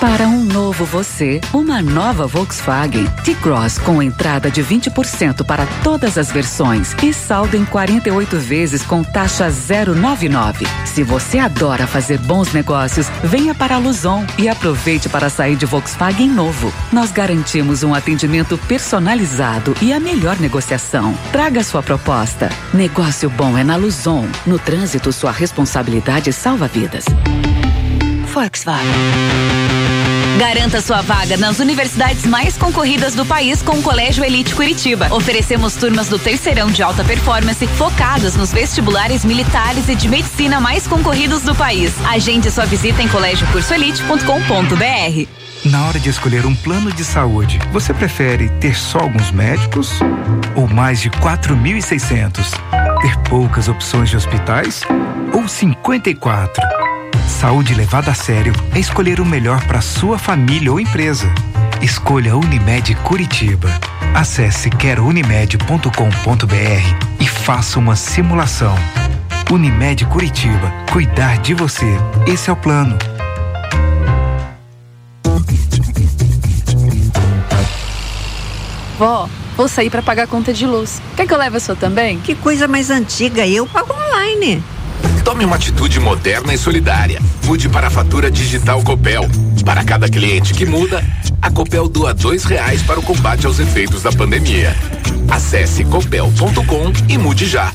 [SPEAKER 11] Para um novo você, uma nova Volkswagen T-Cross com entrada de 20% para todas as versões e saldo em 48 vezes com taxa 099. Se você adora fazer bons negócios, venha para a Luzon e aproveite para sair de Volkswagen novo. Nós garantimos um atendimento personalizado e a melhor negociação. Traga sua proposta. Negócio bom é na Luzon. No trânsito, sua responsabilidade salva vidas.
[SPEAKER 12] Volkswagen. Garanta sua vaga nas universidades mais concorridas do país com o Colégio Elite Curitiba. Oferecemos turmas do terceirão de alta performance focadas nos vestibulares militares e de medicina mais concorridos do país. Agende sua visita em colégiocursoelite.com.br.
[SPEAKER 13] Na hora de escolher um plano de saúde, você prefere ter só alguns médicos ou mais de 4.600? Ter poucas opções de hospitais ou 54? Saúde levada a sério é escolher o melhor para sua família ou empresa. Escolha Unimed Curitiba. Acesse querounimed.com.br e faça uma simulação. Unimed Curitiba. Cuidar de você. Esse é o plano.
[SPEAKER 14] Vó, vou sair para pagar a conta de luz. Quer que eu leve a sua também?
[SPEAKER 15] Que coisa mais antiga, eu pago online.
[SPEAKER 16] Tome uma atitude moderna e solidária. Mude para a fatura digital Copel. Para cada cliente que muda, a Copel doa dois reais para o combate aos efeitos da pandemia. Acesse copel.com e mude já.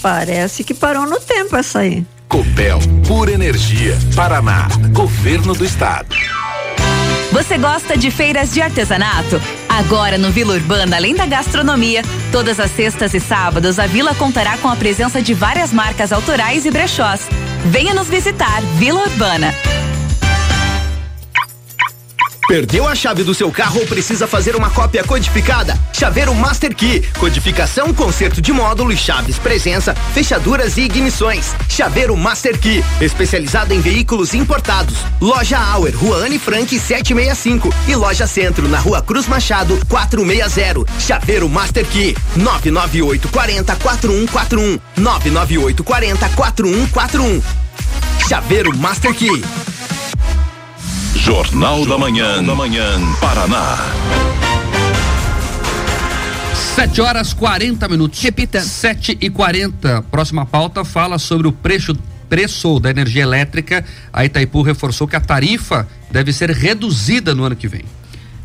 [SPEAKER 15] Parece que parou no tempo essa aí.
[SPEAKER 16] Copel, pura energia. Paraná, Governo do Estado.
[SPEAKER 17] Você gosta de feiras de artesanato? Agora no Vila Urbana, além da gastronomia, todas as sextas e sábados a vila contará com a presença de várias marcas autorais e brechós. Venha nos visitar, Vila Urbana.
[SPEAKER 18] Perdeu a chave do seu carro ou precisa fazer uma cópia codificada? Chaveiro Master Key. Codificação, conserto de módulo e chaves, presença, fechaduras e ignições. Chaveiro Master Key. Especializado em veículos importados. Loja Auer, Rua Anne Frank 765. E Loja Centro, na Rua Cruz Machado 460. Chaveiro Master Key. 998 40 4141. 998 40 4141. Chaveiro Master Key.
[SPEAKER 2] Jornal da Manhã, da Manhã, Paraná.
[SPEAKER 3] 7 horas 40 minutos. Repita. 7 e 40. Próxima pauta fala sobre o preço, preço da energia elétrica. A Itaipu reforçou que a tarifa deve ser reduzida no ano que vem.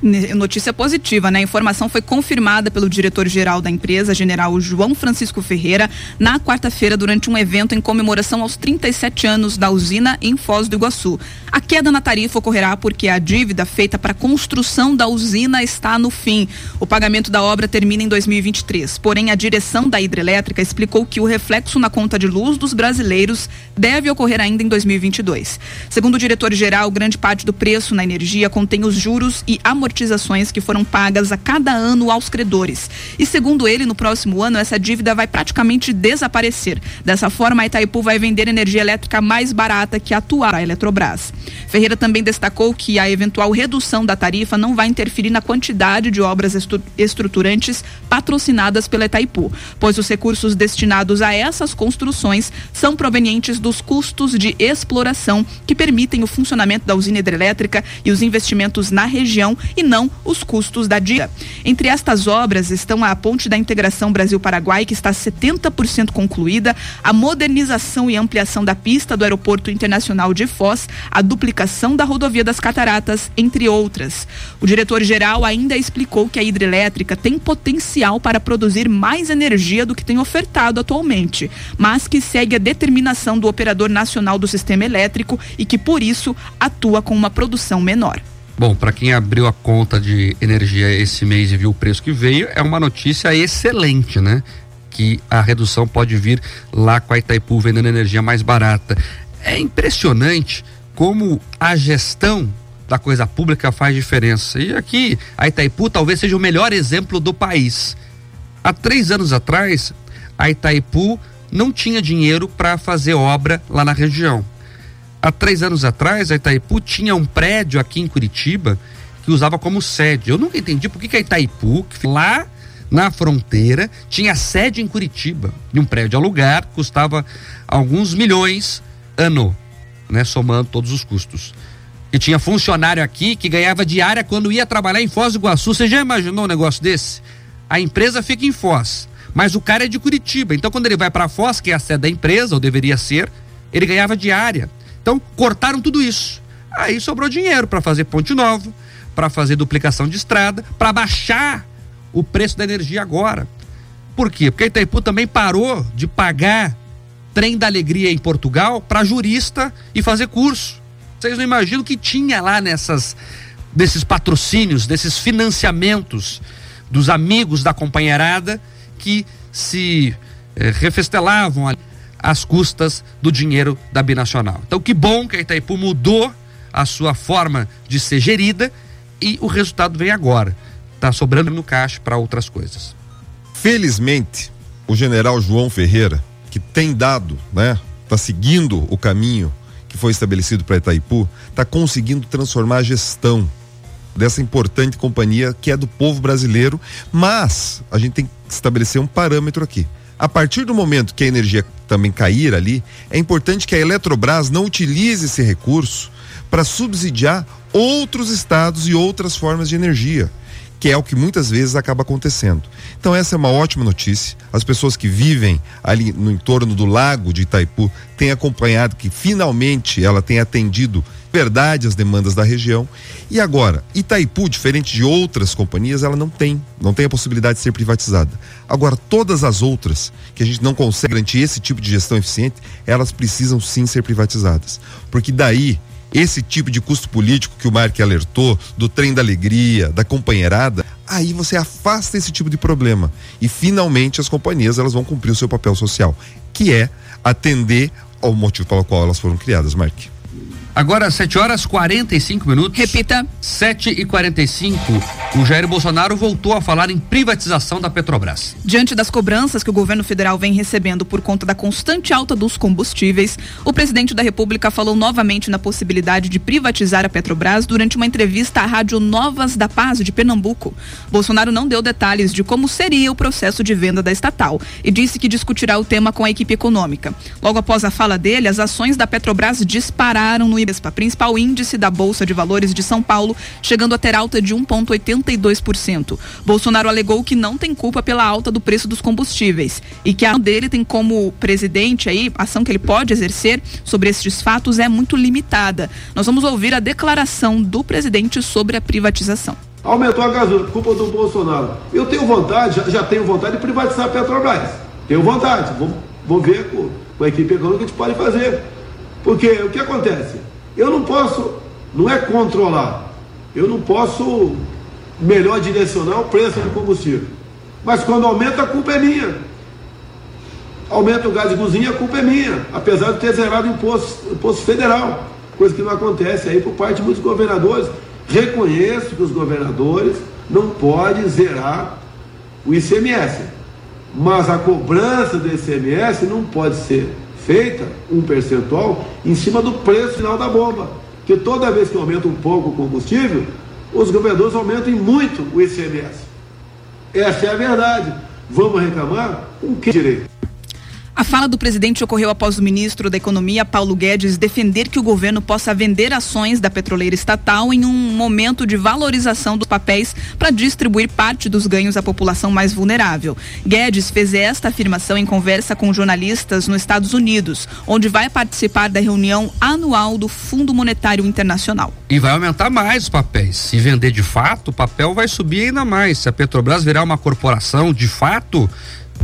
[SPEAKER 4] Notícia positiva, né? A informação foi confirmada pelo diretor-geral da empresa, general João Francisco Ferreira, na quarta-feira, durante um evento em comemoração aos 37 anos da usina em Foz do Iguaçu. A queda na tarifa ocorrerá porque a dívida feita para a construção da usina está no fim. O pagamento da obra termina em 2023. Porém, a direção da hidrelétrica explicou que o reflexo na conta de luz dos brasileiros deve ocorrer ainda em 2022. Segundo o diretor-geral, grande parte do preço na energia contém os juros e amortizações amortizações que foram pagas a cada ano aos credores. E segundo ele, no próximo ano, essa dívida vai praticamente desaparecer. Dessa forma, a Itaipu vai vender energia elétrica mais barata que a atual a Eletrobras. Ferreira também destacou que a eventual redução da tarifa não vai interferir na quantidade de obras estru estruturantes patrocinadas pela Itaipu, pois os recursos destinados a essas construções são provenientes dos custos de exploração que permitem o funcionamento da usina hidrelétrica e os investimentos na região e não os custos da dia. Entre estas obras estão a Ponte da Integração Brasil-Paraguai, que está 70% concluída, a modernização e ampliação da pista do Aeroporto Internacional de Foz, a duplicação da rodovia das Cataratas, entre outras. O diretor-geral ainda explicou que a hidrelétrica tem potencial para produzir mais energia do que tem ofertado atualmente, mas que segue a determinação do operador nacional do sistema elétrico e que, por isso, atua com uma produção menor.
[SPEAKER 3] Bom, para quem abriu a conta de energia esse mês e viu o preço que veio, é uma notícia excelente, né? Que a redução pode vir lá com a Itaipu vendendo energia mais barata. É impressionante como a gestão da coisa pública faz diferença. E aqui a Itaipu talvez seja o melhor exemplo do país. Há três anos atrás, a Itaipu não tinha dinheiro para fazer obra lá na região. Há três anos atrás, a Itaipu tinha um prédio aqui em Curitiba que usava como sede. Eu nunca entendi por que, que a Itaipu, que lá na fronteira, tinha sede em Curitiba, de um prédio alugado, custava alguns milhões ano, né, somando todos os custos. E tinha funcionário aqui que ganhava diária quando ia trabalhar em Foz do Iguaçu. Você já imaginou um negócio desse? A empresa fica em Foz, mas o cara é de Curitiba. Então, quando ele vai para Foz, que é a sede da empresa, ou deveria ser, ele ganhava diária. Então, cortaram tudo isso. Aí sobrou dinheiro para fazer ponte nova, para fazer duplicação de estrada, para baixar o preço da energia agora. Por quê? Porque Itaipu também parou de pagar trem da alegria em Portugal para jurista e fazer curso. Vocês não imaginam o que tinha lá nessas desses patrocínios, desses financiamentos dos amigos da companheirada que se eh, refestelavam ali às custas do dinheiro da binacional. Então, que bom que a Itaipu mudou a sua forma de ser gerida e o resultado vem agora. Está sobrando no caixa para outras coisas.
[SPEAKER 5] Felizmente, o general João Ferreira, que tem dado, né, está seguindo o caminho que foi estabelecido para Itaipu, está conseguindo transformar a gestão dessa importante companhia que é do povo brasileiro, mas a gente tem que estabelecer um parâmetro aqui A partir do momento que a energia também cair ali, é importante que a Eletrobras não utilize esse recurso para subsidiar outros estados e outras formas de energia que é o que muitas vezes acaba acontecendo. Então essa é uma ótima notícia. As pessoas que vivem ali no entorno do lago de Itaipu têm acompanhado que finalmente ela tem atendido verdade as demandas da região. E agora, Itaipu, diferente de outras companhias, ela não tem, não tem a possibilidade de ser privatizada. Agora, todas as outras que a gente não consegue garantir esse tipo de gestão eficiente, elas precisam sim ser privatizadas. Porque daí esse tipo de custo político que o Mark alertou, do trem da alegria, da companheirada, aí você afasta esse tipo de problema. E finalmente as companhias elas vão cumprir o seu papel social, que é atender ao motivo pelo qual elas foram criadas, Mark.
[SPEAKER 3] Agora, 7 horas 45 minutos.
[SPEAKER 4] Repita.
[SPEAKER 3] 7 e 45 O Jair Bolsonaro voltou a falar em privatização da Petrobras.
[SPEAKER 4] Diante das cobranças que o governo federal vem recebendo por conta da constante alta dos combustíveis, o presidente da República falou novamente na possibilidade de privatizar a Petrobras durante uma entrevista à Rádio Novas da Paz de Pernambuco. Bolsonaro não deu detalhes de como seria o processo de venda da estatal e disse que discutirá o tema com a equipe econômica. Logo após a fala dele, as ações da Petrobras dispararam no Ibespa, principal índice da Bolsa de Valores de São Paulo, chegando a ter alta de 1,82%. Bolsonaro alegou que não tem culpa pela alta do preço dos combustíveis e que a dele tem como presidente aí, a ação que ele pode exercer sobre estes fatos é muito limitada. Nós vamos ouvir a declaração do presidente sobre a privatização.
[SPEAKER 19] Aumentou a gasolina, culpa do Bolsonaro. Eu tenho vontade, já, já tenho vontade de privatizar a Petrobras. Tenho vontade. Vou, vou ver com, com a equipe econômica que a gente pode fazer. Porque o que acontece? Eu não posso, não é controlar, eu não posso melhor direcionar o preço do combustível. Mas quando aumenta, a culpa é minha. Aumenta o gás de cozinha, a culpa é minha, apesar de ter zerado o imposto, imposto federal, coisa que não acontece aí por parte de muitos governadores. Reconheço que os governadores não podem zerar o ICMS, mas a cobrança do ICMS não pode ser feita um percentual em cima do preço final da bomba. Que toda vez que aumenta um pouco o combustível, os governadores aumentam muito o ICMS. Essa é a verdade. Vamos reclamar? Com que direito?
[SPEAKER 4] A fala do presidente ocorreu após o ministro da Economia, Paulo Guedes, defender que o governo possa vender ações da petroleira estatal em um momento de valorização dos papéis para distribuir parte dos ganhos à população mais vulnerável. Guedes fez esta afirmação em conversa com jornalistas nos Estados Unidos, onde vai participar da reunião anual do Fundo Monetário Internacional.
[SPEAKER 3] E vai aumentar mais os papéis. Se vender de fato, o papel vai subir ainda mais. Se a Petrobras virar uma corporação de fato,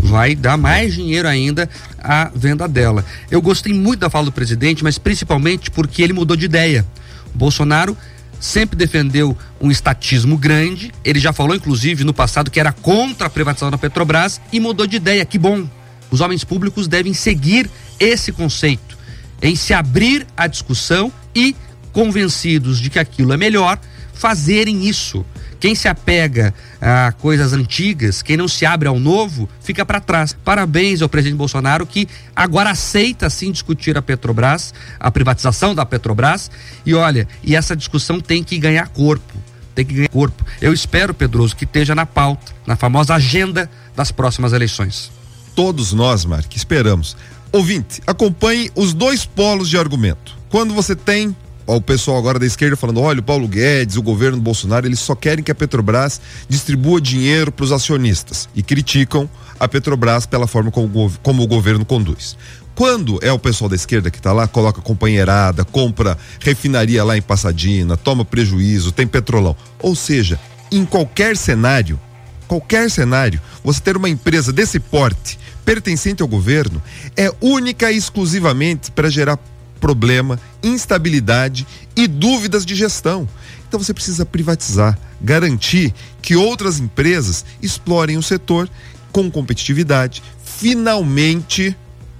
[SPEAKER 3] vai dar mais dinheiro ainda à venda dela. Eu gostei muito da fala do presidente, mas principalmente porque ele mudou de ideia. Bolsonaro sempre defendeu um estatismo grande, ele já falou inclusive no passado que era contra a privatização da Petrobras e mudou de ideia. Que bom. Os homens públicos devem seguir esse conceito em se abrir à discussão e convencidos de que aquilo é melhor, fazerem isso. Quem se apega a coisas antigas, quem não se abre ao novo, fica para trás. Parabéns ao presidente Bolsonaro que agora aceita sim discutir a Petrobras, a privatização da Petrobras. E olha, e essa discussão tem que ganhar corpo. Tem que ganhar corpo. Eu espero, Pedroso, que esteja na pauta, na famosa agenda das próximas eleições.
[SPEAKER 5] Todos nós, Mark, esperamos. Ouvinte, acompanhe os dois polos de argumento. Quando você tem o pessoal agora da esquerda falando: olha, o Paulo Guedes, o governo Bolsonaro, eles só querem que a Petrobras distribua dinheiro para os acionistas e criticam a Petrobras pela forma como, como o governo conduz. Quando é o pessoal da esquerda que está lá, coloca companheirada, compra refinaria lá em Passadina, toma prejuízo, tem petrolão. Ou seja, em qualquer cenário, qualquer cenário, você ter uma empresa desse porte pertencente ao governo é única e exclusivamente para gerar problema, instabilidade e dúvidas de gestão. Então você precisa privatizar, garantir que outras empresas explorem o setor com competitividade. Finalmente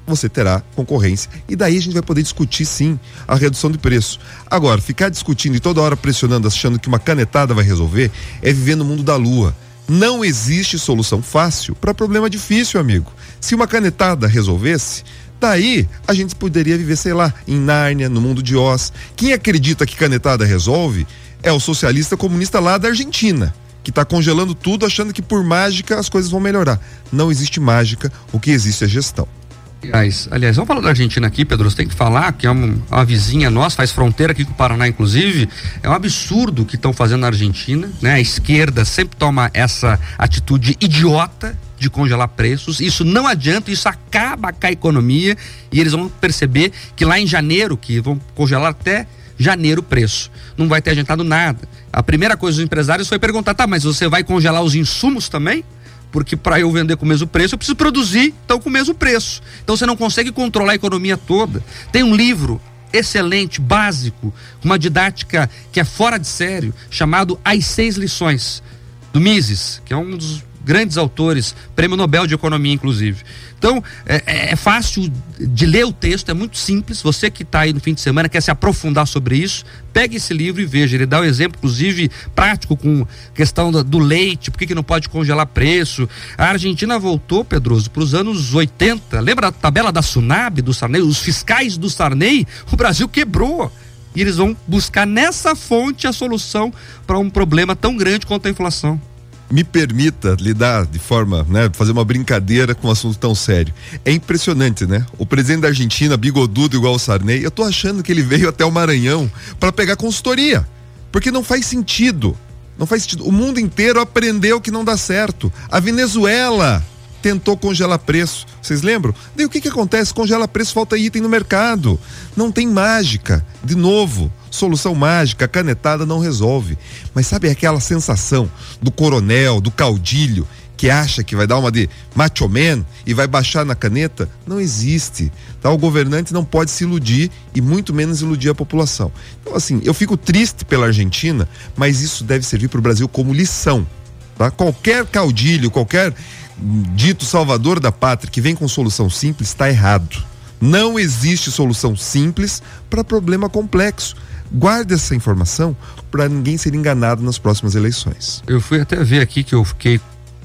[SPEAKER 5] você terá concorrência e daí a gente vai poder discutir sim a redução de preço. Agora, ficar discutindo e toda hora pressionando, achando que uma canetada vai resolver, é viver no mundo da lua. Não existe solução fácil para problema difícil, amigo. Se uma canetada resolvesse, Daí a gente poderia viver, sei lá, em Nárnia, no mundo de Oz. Quem acredita que canetada resolve é o socialista comunista lá da Argentina, que que está congelando tudo, achando que por mágica as coisas vão melhorar. Não existe mágica, o que existe é gestão.
[SPEAKER 3] Aliás, aliás, vamos falar da Argentina aqui, Pedro. Você tem que falar que é uma, uma vizinha nossa, faz fronteira aqui com o Paraná, inclusive. É um absurdo o que estão fazendo na Argentina, né? A esquerda sempre toma essa atitude idiota de congelar preços. Isso não adianta, isso acaba com a economia e eles vão perceber que lá em janeiro, que vão congelar até janeiro o preço. Não vai ter adiantado nada. A primeira coisa dos empresários foi perguntar: tá, mas você vai congelar os insumos também? Porque para eu vender com o mesmo preço, eu preciso produzir então com o mesmo preço. Então você não consegue controlar a economia toda. Tem um livro excelente, básico, uma didática que é fora de sério, chamado As Seis Lições, do Mises, que é um dos grandes autores, prêmio Nobel de Economia, inclusive. Então, é, é fácil de ler o texto, é muito simples. Você que está aí no fim de semana, quer se aprofundar sobre isso, pegue esse livro e veja. Ele dá um exemplo, inclusive, prático com questão do, do leite, por que, que não pode congelar preço. A Argentina voltou, Pedroso, para os anos 80. Lembra a tabela da Sunab, do Sarney? Os fiscais do Sarney? O Brasil quebrou. E eles vão buscar nessa fonte a solução para um problema tão grande quanto a inflação
[SPEAKER 5] me permita lidar de forma, né, fazer uma brincadeira com um assunto tão sério. É impressionante, né? O presidente da Argentina, bigodudo igual o Sarney, eu tô achando que ele veio até o Maranhão para pegar consultoria, porque não faz sentido. Não faz sentido. O mundo inteiro aprendeu que não dá certo. A Venezuela tentou congelar preço. Vocês lembram? Daí o que que acontece? Congela preço, falta item no mercado. Não tem mágica. De novo, solução mágica, canetada não resolve. Mas sabe aquela sensação do coronel, do caudilho, que acha que vai dar uma de macho man e vai baixar na caneta? Não existe. Tá? O governante não pode se iludir e muito menos iludir a população. Então, assim, eu fico triste pela Argentina, mas isso deve servir para o Brasil como lição. Tá? Qualquer caudilho, qualquer dito salvador da pátria que vem com solução simples está errado. Não existe solução simples para problema complexo. Guarde essa informação para ninguém ser enganado nas próximas eleições.
[SPEAKER 3] Eu fui até ver aqui que eu fiquei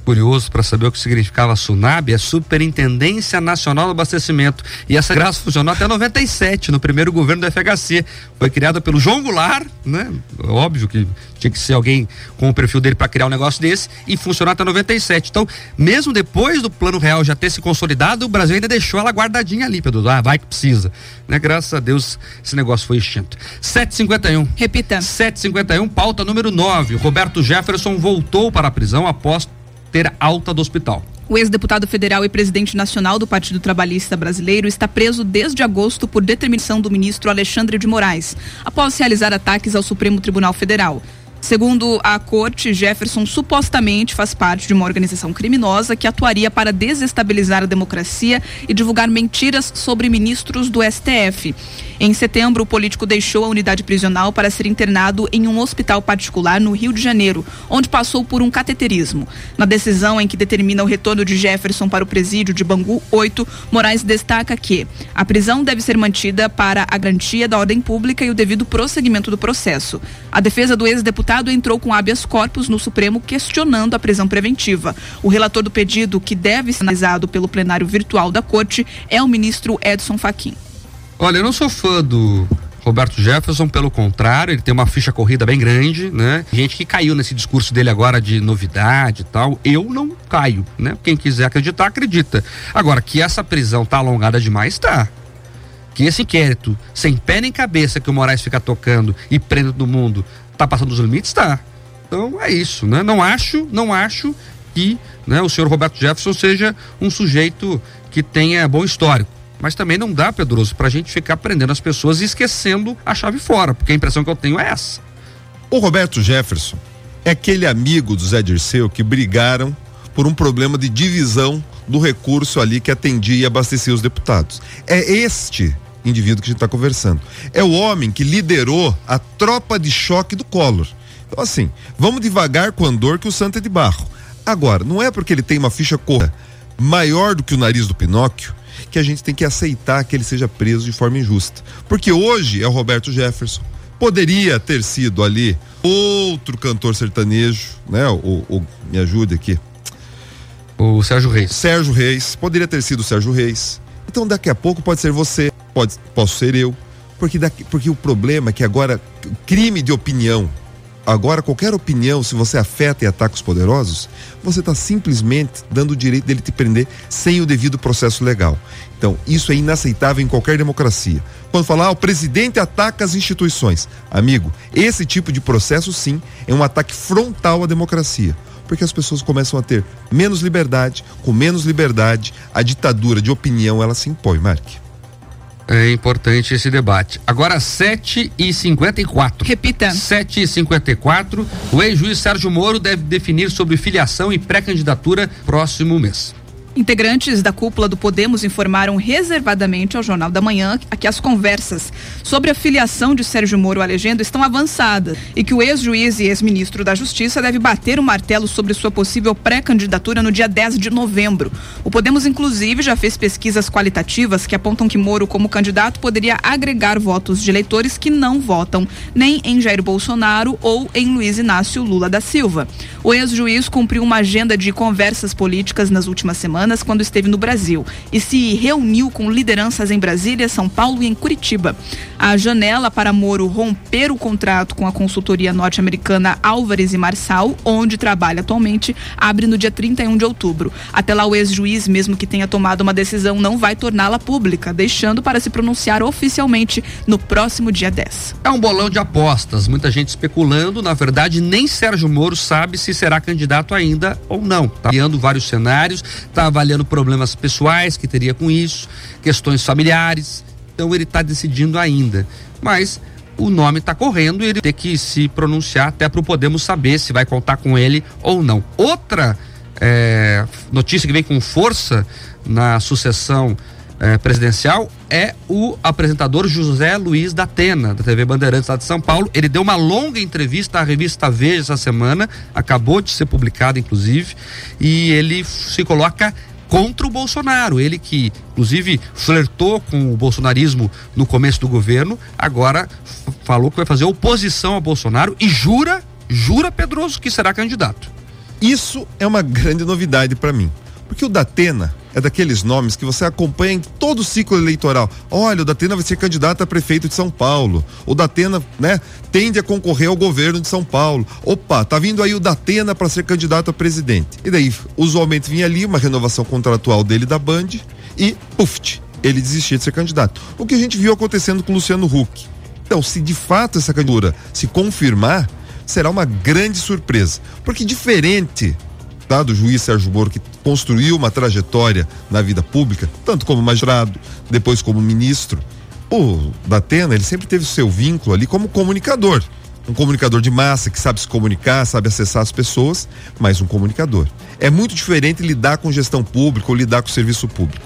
[SPEAKER 3] curioso para saber o que significava SUNAB, é Superintendência Nacional do Abastecimento. E essa graça funcionou até 97, no primeiro governo do FHC. Foi criada pelo João Goulart, né? Óbvio que tinha que ser alguém com o perfil dele para criar um negócio desse e funcionou até 97. Então, mesmo depois do Plano Real já ter se consolidado, o Brasil ainda deixou ela guardadinha ali, Pedro. Ah, vai que precisa. Né? Graças a Deus esse negócio foi extinto. 751.
[SPEAKER 4] Repita.
[SPEAKER 3] 751, pauta número 9. Roberto Jefferson voltou para a prisão após ter alta do hospital.
[SPEAKER 4] O ex-deputado federal e presidente nacional do Partido Trabalhista Brasileiro está preso desde agosto por determinação do ministro Alexandre de Moraes, após realizar ataques ao Supremo Tribunal Federal. Segundo a corte, Jefferson supostamente faz parte de uma organização criminosa que atuaria para desestabilizar a democracia e divulgar mentiras sobre ministros do STF. Em setembro, o político deixou a unidade prisional para ser internado em um hospital particular no Rio de Janeiro, onde passou por um cateterismo. Na decisão em que determina o retorno de Jefferson para o presídio de Bangu 8, Moraes destaca que a prisão deve ser mantida para a garantia da ordem pública e o devido prosseguimento do processo. A defesa do ex-deputado Entrou com habeas corpus no Supremo questionando a prisão preventiva. O relator do pedido, que deve ser analisado pelo plenário virtual da Corte, é o ministro Edson Fachin.
[SPEAKER 3] Olha, eu não sou fã do Roberto Jefferson, pelo contrário, ele tem uma ficha corrida bem grande, né? Gente que caiu nesse discurso dele agora de novidade e tal. Eu não caio, né? Quem quiser acreditar, acredita. Agora, que essa prisão tá alongada demais, tá. Que esse inquérito, sem pé nem cabeça que o Moraes fica tocando e prendo do mundo, Tá passando dos limites? Tá. Então é isso, né? Não acho, não acho que né, o senhor Roberto Jefferson seja um sujeito que tenha bom histórico. Mas também não dá, Pedroso, pra gente ficar prendendo as pessoas e esquecendo a chave fora, porque a impressão que eu tenho é essa.
[SPEAKER 5] O Roberto Jefferson é aquele amigo do Zé Dirceu que brigaram por um problema de divisão do recurso ali que atendia e abastecia os deputados. É este indivíduo que a gente está conversando. É o homem que liderou a tropa de choque do Collor. Então, assim, vamos devagar com o andor que o santo é de barro. Agora, não é porque ele tem uma ficha corra maior do que o nariz do Pinóquio que a gente tem que aceitar que ele seja preso de forma injusta. Porque hoje é o Roberto Jefferson. Poderia ter sido ali outro cantor sertanejo, né? O, o me ajude aqui.
[SPEAKER 3] O Sérgio Reis.
[SPEAKER 5] Sérgio Reis. Poderia ter sido o Sérgio Reis. Então daqui a pouco pode ser você, pode, posso ser eu. Porque, daqui, porque o problema é que agora crime de opinião agora qualquer opinião, se você afeta e ataca os poderosos, você está simplesmente dando o direito dele te prender sem o devido processo legal. Então, isso é inaceitável em qualquer democracia. Quando falar, ah, o presidente ataca as instituições. Amigo, esse tipo de processo, sim, é um ataque frontal à democracia. Porque as pessoas começam a ter menos liberdade, com menos liberdade, a ditadura de opinião ela se impõe, Mark.
[SPEAKER 3] É importante esse debate. Agora, 7 e 54
[SPEAKER 4] Repita.
[SPEAKER 3] 7 e 54 O ex-juiz Sérgio Moro deve definir sobre filiação e pré-candidatura próximo mês.
[SPEAKER 4] Integrantes da cúpula do Podemos informaram reservadamente ao Jornal da Manhã que as conversas sobre a filiação de Sérgio Moro à legenda estão avançadas e que o ex-juiz e ex-ministro da Justiça deve bater o martelo sobre sua possível pré-candidatura no dia 10 de novembro. O Podemos, inclusive, já fez pesquisas qualitativas que apontam que Moro, como candidato, poderia agregar votos de eleitores que não votam nem em Jair Bolsonaro ou em Luiz Inácio Lula da Silva. O ex-juiz cumpriu uma agenda de conversas políticas nas últimas semanas semanas quando esteve no Brasil e se reuniu com lideranças em Brasília, São Paulo e em Curitiba. A janela para Moro romper o contrato com a consultoria norte-americana Álvares e Marçal, onde trabalha atualmente, abre no dia 31 de outubro. Até lá, o ex-juiz, mesmo que tenha tomado uma decisão, não vai torná-la pública, deixando para se pronunciar oficialmente no próximo dia 10.
[SPEAKER 3] É um bolão de apostas, muita gente especulando. Na verdade, nem Sérgio Moro sabe se será candidato ainda ou não. Tá criando vários cenários, tá avaliando problemas pessoais que teria com isso, questões familiares. Então ele está decidindo ainda. Mas o nome está correndo e ele tem que se pronunciar até para o Podemos saber se vai contar com ele ou não. Outra é, notícia que vem com força na sucessão é, presidencial é o apresentador José Luiz da Atena, da TV Bandeirantes lá de São Paulo. Ele deu uma longa entrevista à revista Veja essa semana, acabou de ser publicada, inclusive, e ele se coloca contra o Bolsonaro. Ele que, inclusive, flertou com o bolsonarismo no começo do governo, agora falou que vai fazer oposição ao Bolsonaro e jura, jura, Pedroso, que será candidato.
[SPEAKER 5] Isso é uma grande novidade para mim. Porque o Datena é daqueles nomes que você acompanha em todo o ciclo eleitoral. Olha, o Datena vai ser candidato a prefeito de São Paulo. O Datena, né, tende a concorrer ao governo de São Paulo. Opa, tá vindo aí o Datena para ser candidato a presidente. E daí, usualmente vinha ali uma renovação contratual dele da Band e, puf, ele desistia de ser candidato. O que a gente viu acontecendo com o Luciano Huck. Então, se de fato essa candidatura se confirmar, será uma grande surpresa. Porque diferente tá, do juiz Sérgio Moro, que construiu uma trajetória na vida pública, tanto como magistrado, depois como ministro. O Datena, ele sempre teve o seu vínculo ali como comunicador. Um comunicador de massa que sabe se comunicar, sabe acessar as pessoas, mas um comunicador. É muito diferente lidar com gestão pública ou lidar com serviço público.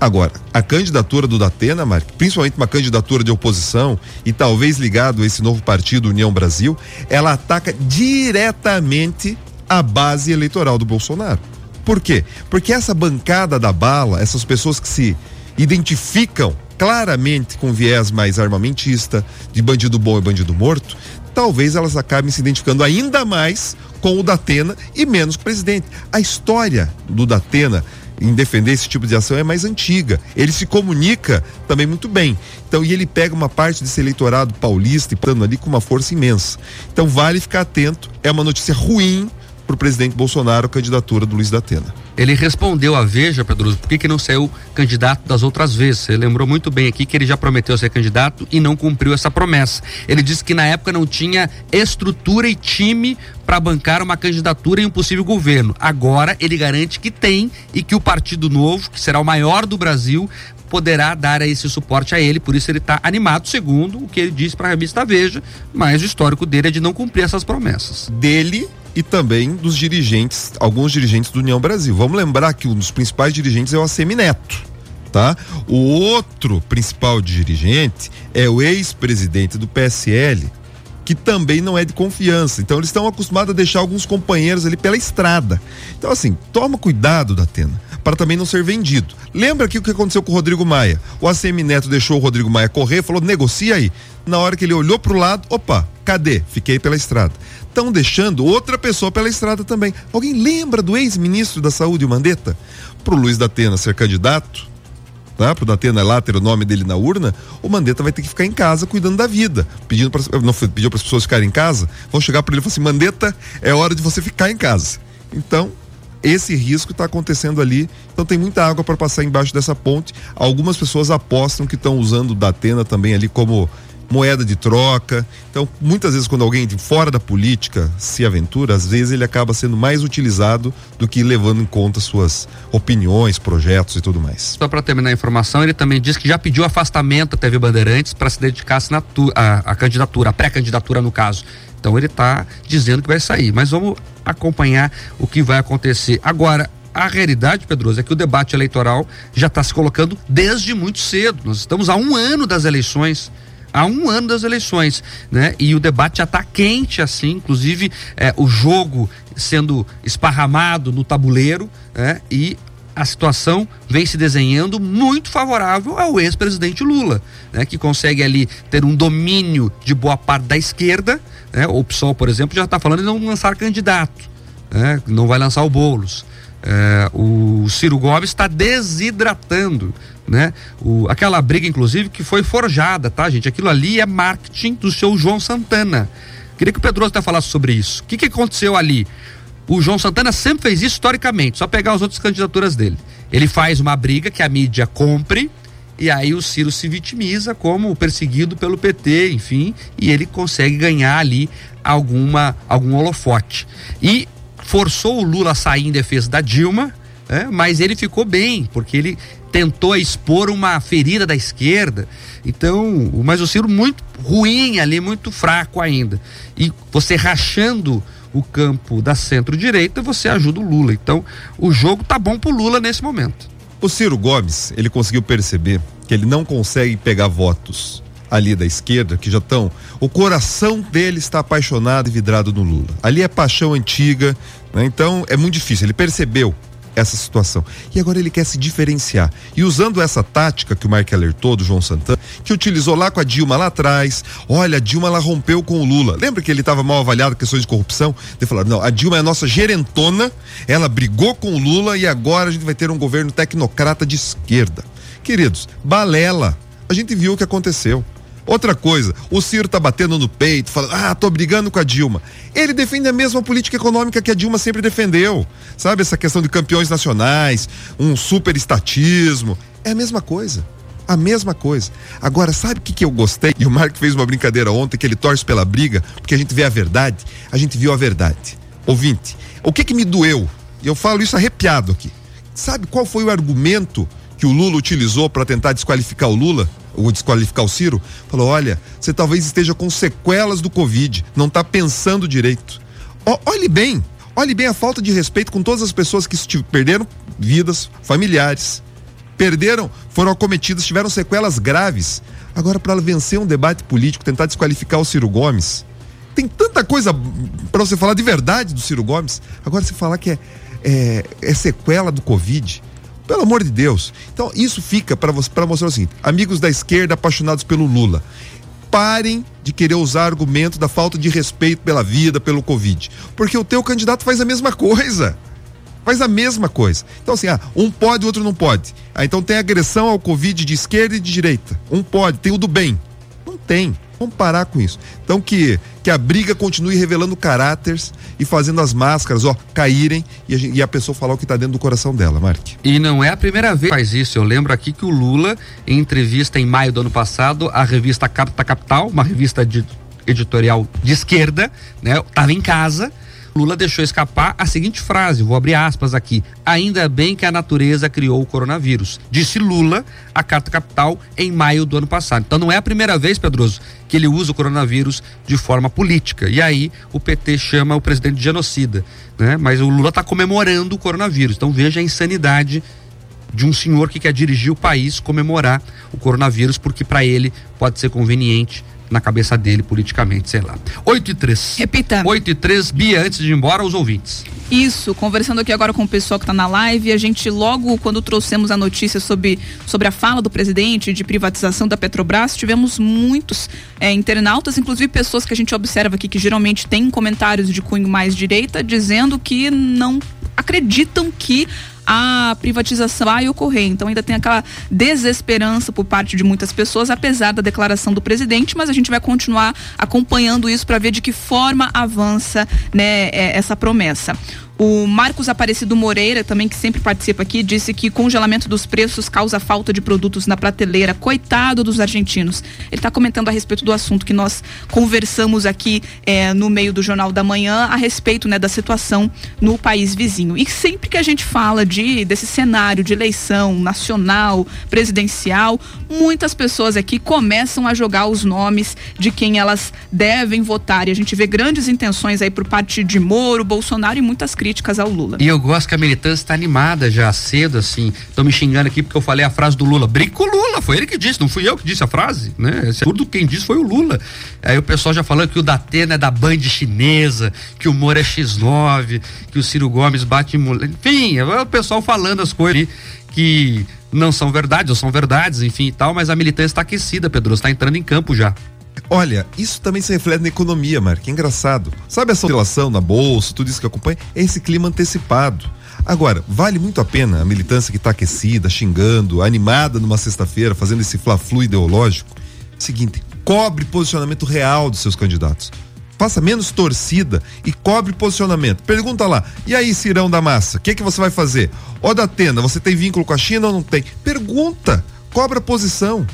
[SPEAKER 5] Agora, a candidatura do Datena, Mark, principalmente uma candidatura de oposição e talvez ligado a esse novo partido União Brasil, ela ataca diretamente a base eleitoral do Bolsonaro. Por quê? Porque essa bancada da bala, essas pessoas que se identificam claramente com viés mais armamentista, de bandido bom e bandido morto, talvez elas acabem se identificando ainda mais com o Datena e menos com o presidente. A história do Datena em defender esse tipo de ação é mais antiga. Ele se comunica também muito bem. Então, e ele pega uma parte desse eleitorado paulista e plano ali com uma força imensa. Então, vale ficar atento. É uma notícia ruim para o presidente Bolsonaro a candidatura do Luiz da Atena.
[SPEAKER 3] Ele respondeu à Veja, Pedro, por que, que não saiu candidato das outras vezes? Você lembrou muito bem aqui que ele já prometeu ser candidato e não cumpriu essa promessa. Ele disse que na época não tinha estrutura e time para bancar uma candidatura em um possível governo. Agora ele garante que tem e que o Partido Novo, que será o maior do Brasil, poderá dar esse suporte a ele, por isso ele está animado, segundo o que ele disse para a revista Veja, mas o histórico dele é de não cumprir essas promessas.
[SPEAKER 5] Dele e também dos dirigentes, alguns dirigentes do União Brasil. Vamos lembrar que um dos principais dirigentes é o ACM Neto. Tá? O outro principal dirigente é o ex-presidente do PSL, que também não é de confiança. Então eles estão acostumados a deixar alguns companheiros ali pela estrada. Então assim, toma cuidado da Atena para também não ser vendido. Lembra aqui o que aconteceu com o Rodrigo Maia? O ACM Neto deixou o Rodrigo Maia correr, falou: "Negocia aí". Na hora que ele olhou para o lado, opa, cadê? Fiquei pela estrada estão deixando outra pessoa pela estrada também. Alguém lembra do ex-ministro da Saúde, o Mandetta? Para o Luiz da Atena ser candidato, tá? Pro Datena lá ter o nome dele na urna, o Mandetta vai ter que ficar em casa cuidando da vida, pedindo para não pediu para as pessoas ficarem em casa, vão chegar para ele e falar assim: "Mandetta, é hora de você ficar em casa". Então, esse risco está acontecendo ali, então tem muita água para passar embaixo dessa ponte. Algumas pessoas apostam que estão usando o Datena também ali como moeda de troca. Então, muitas vezes quando alguém de fora da política se aventura, às vezes ele acaba sendo mais utilizado do que levando em conta suas opiniões, projetos e tudo mais.
[SPEAKER 3] Só para terminar a informação, ele também disse que já pediu afastamento da TV Bandeirantes para se dedicar à candidatura, à pré-candidatura no caso. Então ele está dizendo que vai sair, mas vamos acompanhar o que vai acontecer. Agora, a realidade, Pedroso, é que o debate eleitoral já está se colocando desde muito cedo. Nós estamos há um ano das eleições. Há um ano das eleições, né? E o debate já está quente, assim, inclusive é, o jogo sendo esparramado no tabuleiro, né? E a situação vem se desenhando muito favorável ao ex-presidente Lula, né, que consegue ali ter um domínio de boa parte da esquerda. Né, o PSOL, por exemplo, já está falando em não lançar candidato, né, não vai lançar o Boulos. É, o Ciro Gomes está desidratando, né? O, aquela briga, inclusive, que foi forjada, tá, gente? Aquilo ali é marketing do seu João Santana. Queria que o Pedroso até falasse sobre isso. O que, que aconteceu ali? O João Santana sempre fez isso historicamente, só pegar as outras candidaturas dele. Ele faz uma briga que a mídia compre, e aí o Ciro se vitimiza como perseguido pelo PT, enfim, e ele consegue ganhar ali alguma algum holofote. E forçou o Lula a sair em defesa da Dilma, né? mas ele ficou bem, porque ele tentou expor uma ferida da esquerda. Então, mas o Ciro muito ruim ali, muito fraco ainda. E você rachando o campo da centro-direita, você ajuda o Lula. Então, o jogo tá bom pro Lula nesse momento.
[SPEAKER 5] O Ciro Gomes, ele conseguiu perceber que ele não consegue pegar votos ali da esquerda, que já estão. O coração dele está apaixonado e vidrado no Lula. Ali é paixão antiga, né? então é muito difícil. Ele percebeu essa situação. E agora ele quer se diferenciar. E usando essa tática que o Mark alertou do João Santana, que utilizou lá com a Dilma lá atrás, olha, a Dilma ela rompeu com o Lula. Lembra que ele estava mal avaliado questões de corrupção? Ele falou: não, a Dilma é a nossa gerentona, ela brigou com o Lula e agora a gente vai ter um governo tecnocrata de esquerda. Queridos, balela. A gente viu o que aconteceu. Outra coisa, o Ciro tá batendo no peito, falando, ah, tô brigando com a Dilma. Ele defende a mesma política econômica que a Dilma sempre defendeu. Sabe, essa questão de campeões nacionais, um super estatismo. É a mesma coisa. A mesma coisa. Agora, sabe o que, que eu gostei? E o Marco fez uma brincadeira ontem, que ele torce pela briga, porque a gente vê a verdade. A gente viu a verdade. Ouvinte, o que que me doeu? E eu falo isso arrepiado aqui. Sabe qual foi o argumento que o Lula utilizou para tentar desqualificar o Lula? Ou desqualificar o Ciro, falou: olha, você talvez esteja com sequelas do Covid, não está pensando direito. Ó, olhe bem, olhe bem a falta de respeito com todas as pessoas que perderam vidas, familiares, perderam, foram acometidas, tiveram sequelas graves. Agora, para vencer um debate político, tentar desqualificar o Ciro Gomes, tem tanta coisa para você falar de verdade do Ciro Gomes. Agora, você falar que é, é, é sequela do Covid. Pelo amor de Deus. Então, isso fica para mostrar o seguinte: amigos da esquerda apaixonados pelo Lula, parem de querer usar argumento da falta de respeito pela vida, pelo Covid. Porque o teu candidato faz a mesma coisa. Faz a mesma coisa. Então, assim, ah, um pode, o outro não pode. Ah, então tem agressão ao Covid de esquerda e de direita. Um pode, tem o do bem. Não tem. Vamos parar com isso. Então que, que a briga continue revelando caráteres e fazendo as máscaras, ó, caírem e a, e a pessoa falar o que está dentro do coração dela, Mark.
[SPEAKER 3] E não é a primeira vez que faz isso. Eu lembro aqui que o Lula, em entrevista em maio do ano passado, a revista Capta Capital, uma revista de, editorial de esquerda, né, tava em casa. Lula deixou escapar a seguinte frase, vou abrir aspas aqui. Ainda bem que a natureza criou o coronavírus. Disse Lula à Carta Capital em maio do ano passado. Então não é a primeira vez, Pedroso, que ele usa o coronavírus de forma política. E aí o PT chama o presidente de genocida. Né? Mas o Lula está comemorando o coronavírus. Então veja a insanidade de um senhor que quer dirigir o país comemorar o coronavírus, porque para ele pode ser conveniente na cabeça dele politicamente, sei lá. 8 e 3.
[SPEAKER 4] Repita.
[SPEAKER 3] 8 e 3, Bia, antes de ir embora, os ouvintes.
[SPEAKER 4] Isso, conversando aqui agora com o pessoal que está na live, a gente logo quando trouxemos a notícia sobre, sobre a fala do presidente de privatização da Petrobras, tivemos muitos é, internautas, inclusive pessoas que a gente observa aqui que geralmente têm comentários de cunho mais direita, dizendo que não acreditam que a privatização vai ocorrer. Então ainda tem aquela desesperança por parte de muitas pessoas, apesar da declaração do presidente, mas a gente vai continuar acompanhando isso para ver de que forma avança né, é, essa promessa. O Marcos Aparecido Moreira, também que sempre participa aqui, disse que congelamento dos preços causa falta de produtos na prateleira. Coitado dos argentinos. Ele está comentando a respeito do assunto que nós conversamos aqui eh, no meio do Jornal da Manhã a respeito né, da situação no país vizinho. E sempre que a gente fala de desse cenário de eleição nacional, presidencial, muitas pessoas aqui começam a jogar os nomes de quem elas devem votar. E a gente vê grandes intenções aí por parte de Moro, Bolsonaro e muitas críticas críticas ao Lula.
[SPEAKER 3] E eu gosto que a militância está animada já cedo, assim. Estão me xingando aqui porque eu falei a frase do Lula. Brinco Lula, foi ele que disse, não fui eu que disse a frase, né? Tudo quem disse foi o Lula. Aí o pessoal já falando que o Datena é da Band chinesa, que o Moro é X9, que o Ciro Gomes bate em mulher. Enfim, é o pessoal falando as coisas que não são verdades, ou são verdades, enfim e tal, mas a militância está aquecida, Pedro, está entrando em campo já.
[SPEAKER 5] Olha, isso também se reflete na economia, Mark. É engraçado. Sabe essa oscilação na bolsa, tudo isso que acompanha? É esse clima antecipado. Agora, vale muito a pena a militância que está aquecida, xingando, animada numa sexta-feira, fazendo esse fla-flu ideológico? Seguinte, cobre posicionamento real dos seus candidatos. Faça menos torcida e cobre posicionamento. Pergunta lá, e aí, Cirão da Massa, o que, que você vai fazer? Ó da Atena, você tem vínculo com a China ou não tem? Pergunta, cobra posição.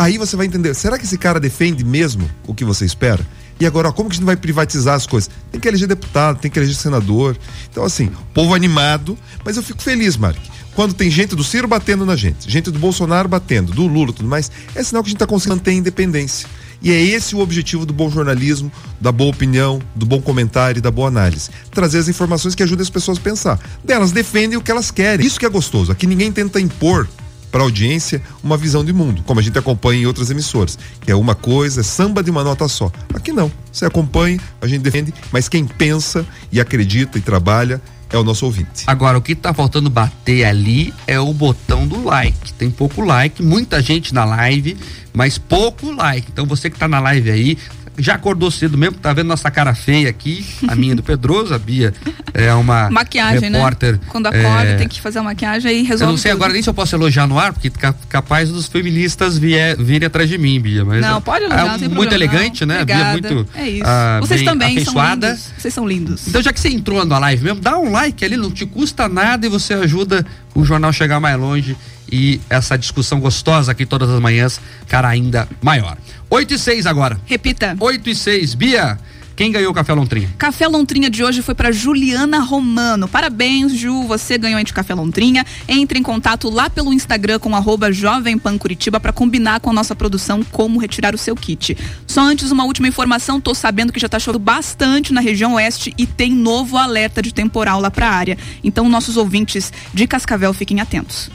[SPEAKER 5] Aí você vai entender, será que esse cara defende mesmo o que você espera? E agora, ó, como que a gente vai privatizar as coisas? Tem que eleger deputado, tem que eleger senador. Então, assim, povo animado, mas eu fico feliz, Mark. Quando tem gente do Ciro batendo na gente, gente do Bolsonaro batendo, do Lula tudo mais, é sinal que a gente está conseguindo manter a independência. E é esse o objetivo do bom jornalismo, da boa opinião, do bom comentário e da boa análise. Trazer as informações que ajudem as pessoas a pensar. Delas defendem o que elas querem. Isso que é gostoso. Aqui ninguém tenta impor para a audiência uma visão de mundo, como a gente acompanha em outras emissoras, que é uma coisa, samba de uma nota só. Aqui não. Você acompanha, a gente defende, mas quem pensa e acredita e trabalha é o nosso ouvinte.
[SPEAKER 3] Agora, o que está faltando bater ali é o botão do like. Tem pouco like, muita gente na live, mas pouco like. Então você que está na live aí, já acordou cedo mesmo, tá vendo nossa cara feia aqui, a minha do Pedroso, a Bia é uma
[SPEAKER 4] maquiagem,
[SPEAKER 3] né? repórter.
[SPEAKER 4] Né? Quando acorda é... tem que fazer a maquiagem e resolve.
[SPEAKER 3] Eu não sei
[SPEAKER 4] tudo.
[SPEAKER 3] agora nem se eu posso elogiar no ar, porque capaz dos feministas vier, virem atrás de mim, Bia. Mas
[SPEAKER 4] não, pode elogiar,
[SPEAKER 3] é,
[SPEAKER 4] não
[SPEAKER 3] muito
[SPEAKER 4] problema,
[SPEAKER 3] elegante,
[SPEAKER 4] não.
[SPEAKER 3] né?
[SPEAKER 4] Obrigada.
[SPEAKER 3] Bia muito.
[SPEAKER 4] É isso. Ah, Vocês também
[SPEAKER 3] afeiçoada.
[SPEAKER 4] são lindos. Vocês são lindos.
[SPEAKER 3] Então, já que você entrou na live mesmo, dá um like ali, não te custa nada e você ajuda o jornal chegar mais longe e essa discussão gostosa aqui todas as manhãs, cara, ainda maior. 8 e 6 agora.
[SPEAKER 4] Repita.
[SPEAKER 3] 8 e 6. Bia, quem ganhou o Café Lontrinha?
[SPEAKER 4] Café Lontrinha de hoje foi para Juliana Romano. Parabéns, Ju, você ganhou de Café Lontrinha. Entre em contato lá pelo Instagram com arroba Jovem Pan Curitiba para combinar com a nossa produção como retirar o seu kit. Só antes, uma última informação, tô sabendo que já tá chovendo bastante na região oeste e tem novo alerta de temporal lá para a área. Então, nossos ouvintes de Cascavel fiquem atentos.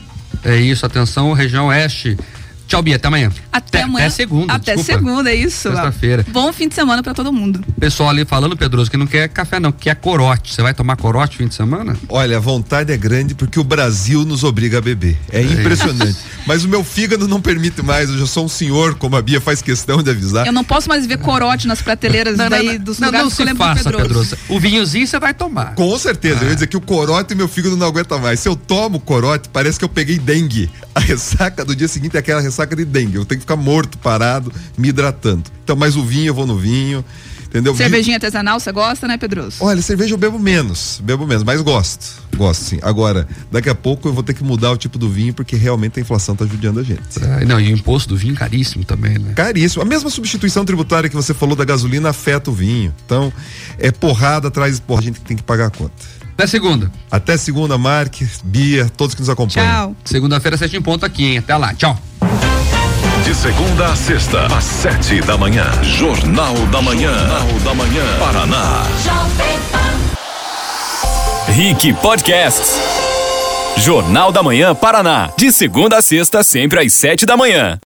[SPEAKER 3] É isso, atenção, região oeste. Tchau, Bia, até amanhã.
[SPEAKER 4] Até, amanhã.
[SPEAKER 3] Até segunda.
[SPEAKER 4] Até
[SPEAKER 3] desculpa.
[SPEAKER 4] segunda, é isso.
[SPEAKER 3] Sexta-feira.
[SPEAKER 4] Bom fim de semana para todo mundo.
[SPEAKER 3] Pessoal ali falando, Pedroso, que não quer café, não, quer corote. Você vai tomar corote fim de semana?
[SPEAKER 5] Olha, a vontade é grande porque o Brasil nos obriga a beber. É, é impressionante. <laughs> Mas o meu fígado não permite mais. Eu já sou um senhor, como a Bia faz questão de avisar.
[SPEAKER 4] Eu não posso mais ver corote nas prateleiras
[SPEAKER 3] não,
[SPEAKER 4] daí
[SPEAKER 3] não,
[SPEAKER 4] dos
[SPEAKER 3] não,
[SPEAKER 4] lugares
[SPEAKER 3] não
[SPEAKER 4] que eu
[SPEAKER 3] se
[SPEAKER 4] lembro
[SPEAKER 3] faça,
[SPEAKER 4] Pedroso.
[SPEAKER 3] Pedroso. O vinhozinho você vai tomar.
[SPEAKER 5] Com certeza.
[SPEAKER 3] Ah.
[SPEAKER 5] Eu ia dizer que o corote e meu fígado não aguenta mais. Se eu tomo corote, parece que eu peguei dengue. A ressaca do dia seguinte é aquela ressaca de dengue. Eu tenho que ficar morto, parado, me hidratando. Então, mas o vinho, eu vou no vinho. Entendeu?
[SPEAKER 4] Cervejinha artesanal, você gosta, né, Pedroso?
[SPEAKER 5] Olha, cerveja eu bebo menos, bebo menos, mas gosto. Gosto, sim. Agora, daqui a pouco eu vou ter que mudar o tipo do vinho, porque realmente a inflação tá judiando a gente.
[SPEAKER 3] É, não, e o imposto do vinho caríssimo também, né?
[SPEAKER 5] Caríssimo. A mesma substituição tributária que você falou da gasolina afeta o vinho. Então, é porrada atrás de porra, a gente tem que pagar a conta.
[SPEAKER 3] Até segunda.
[SPEAKER 5] Até segunda, Mark, Bia, todos que nos acompanham.
[SPEAKER 4] Tchau.
[SPEAKER 3] Segunda-feira, sete em ponto aqui, hein? Até lá. Tchau.
[SPEAKER 2] De segunda a sexta, às sete da manhã. Jornal da Manhã. Jornal da Manhã. Paraná.
[SPEAKER 1] Rick Podcasts. Jornal da Manhã Paraná. De segunda a sexta, sempre às sete da manhã.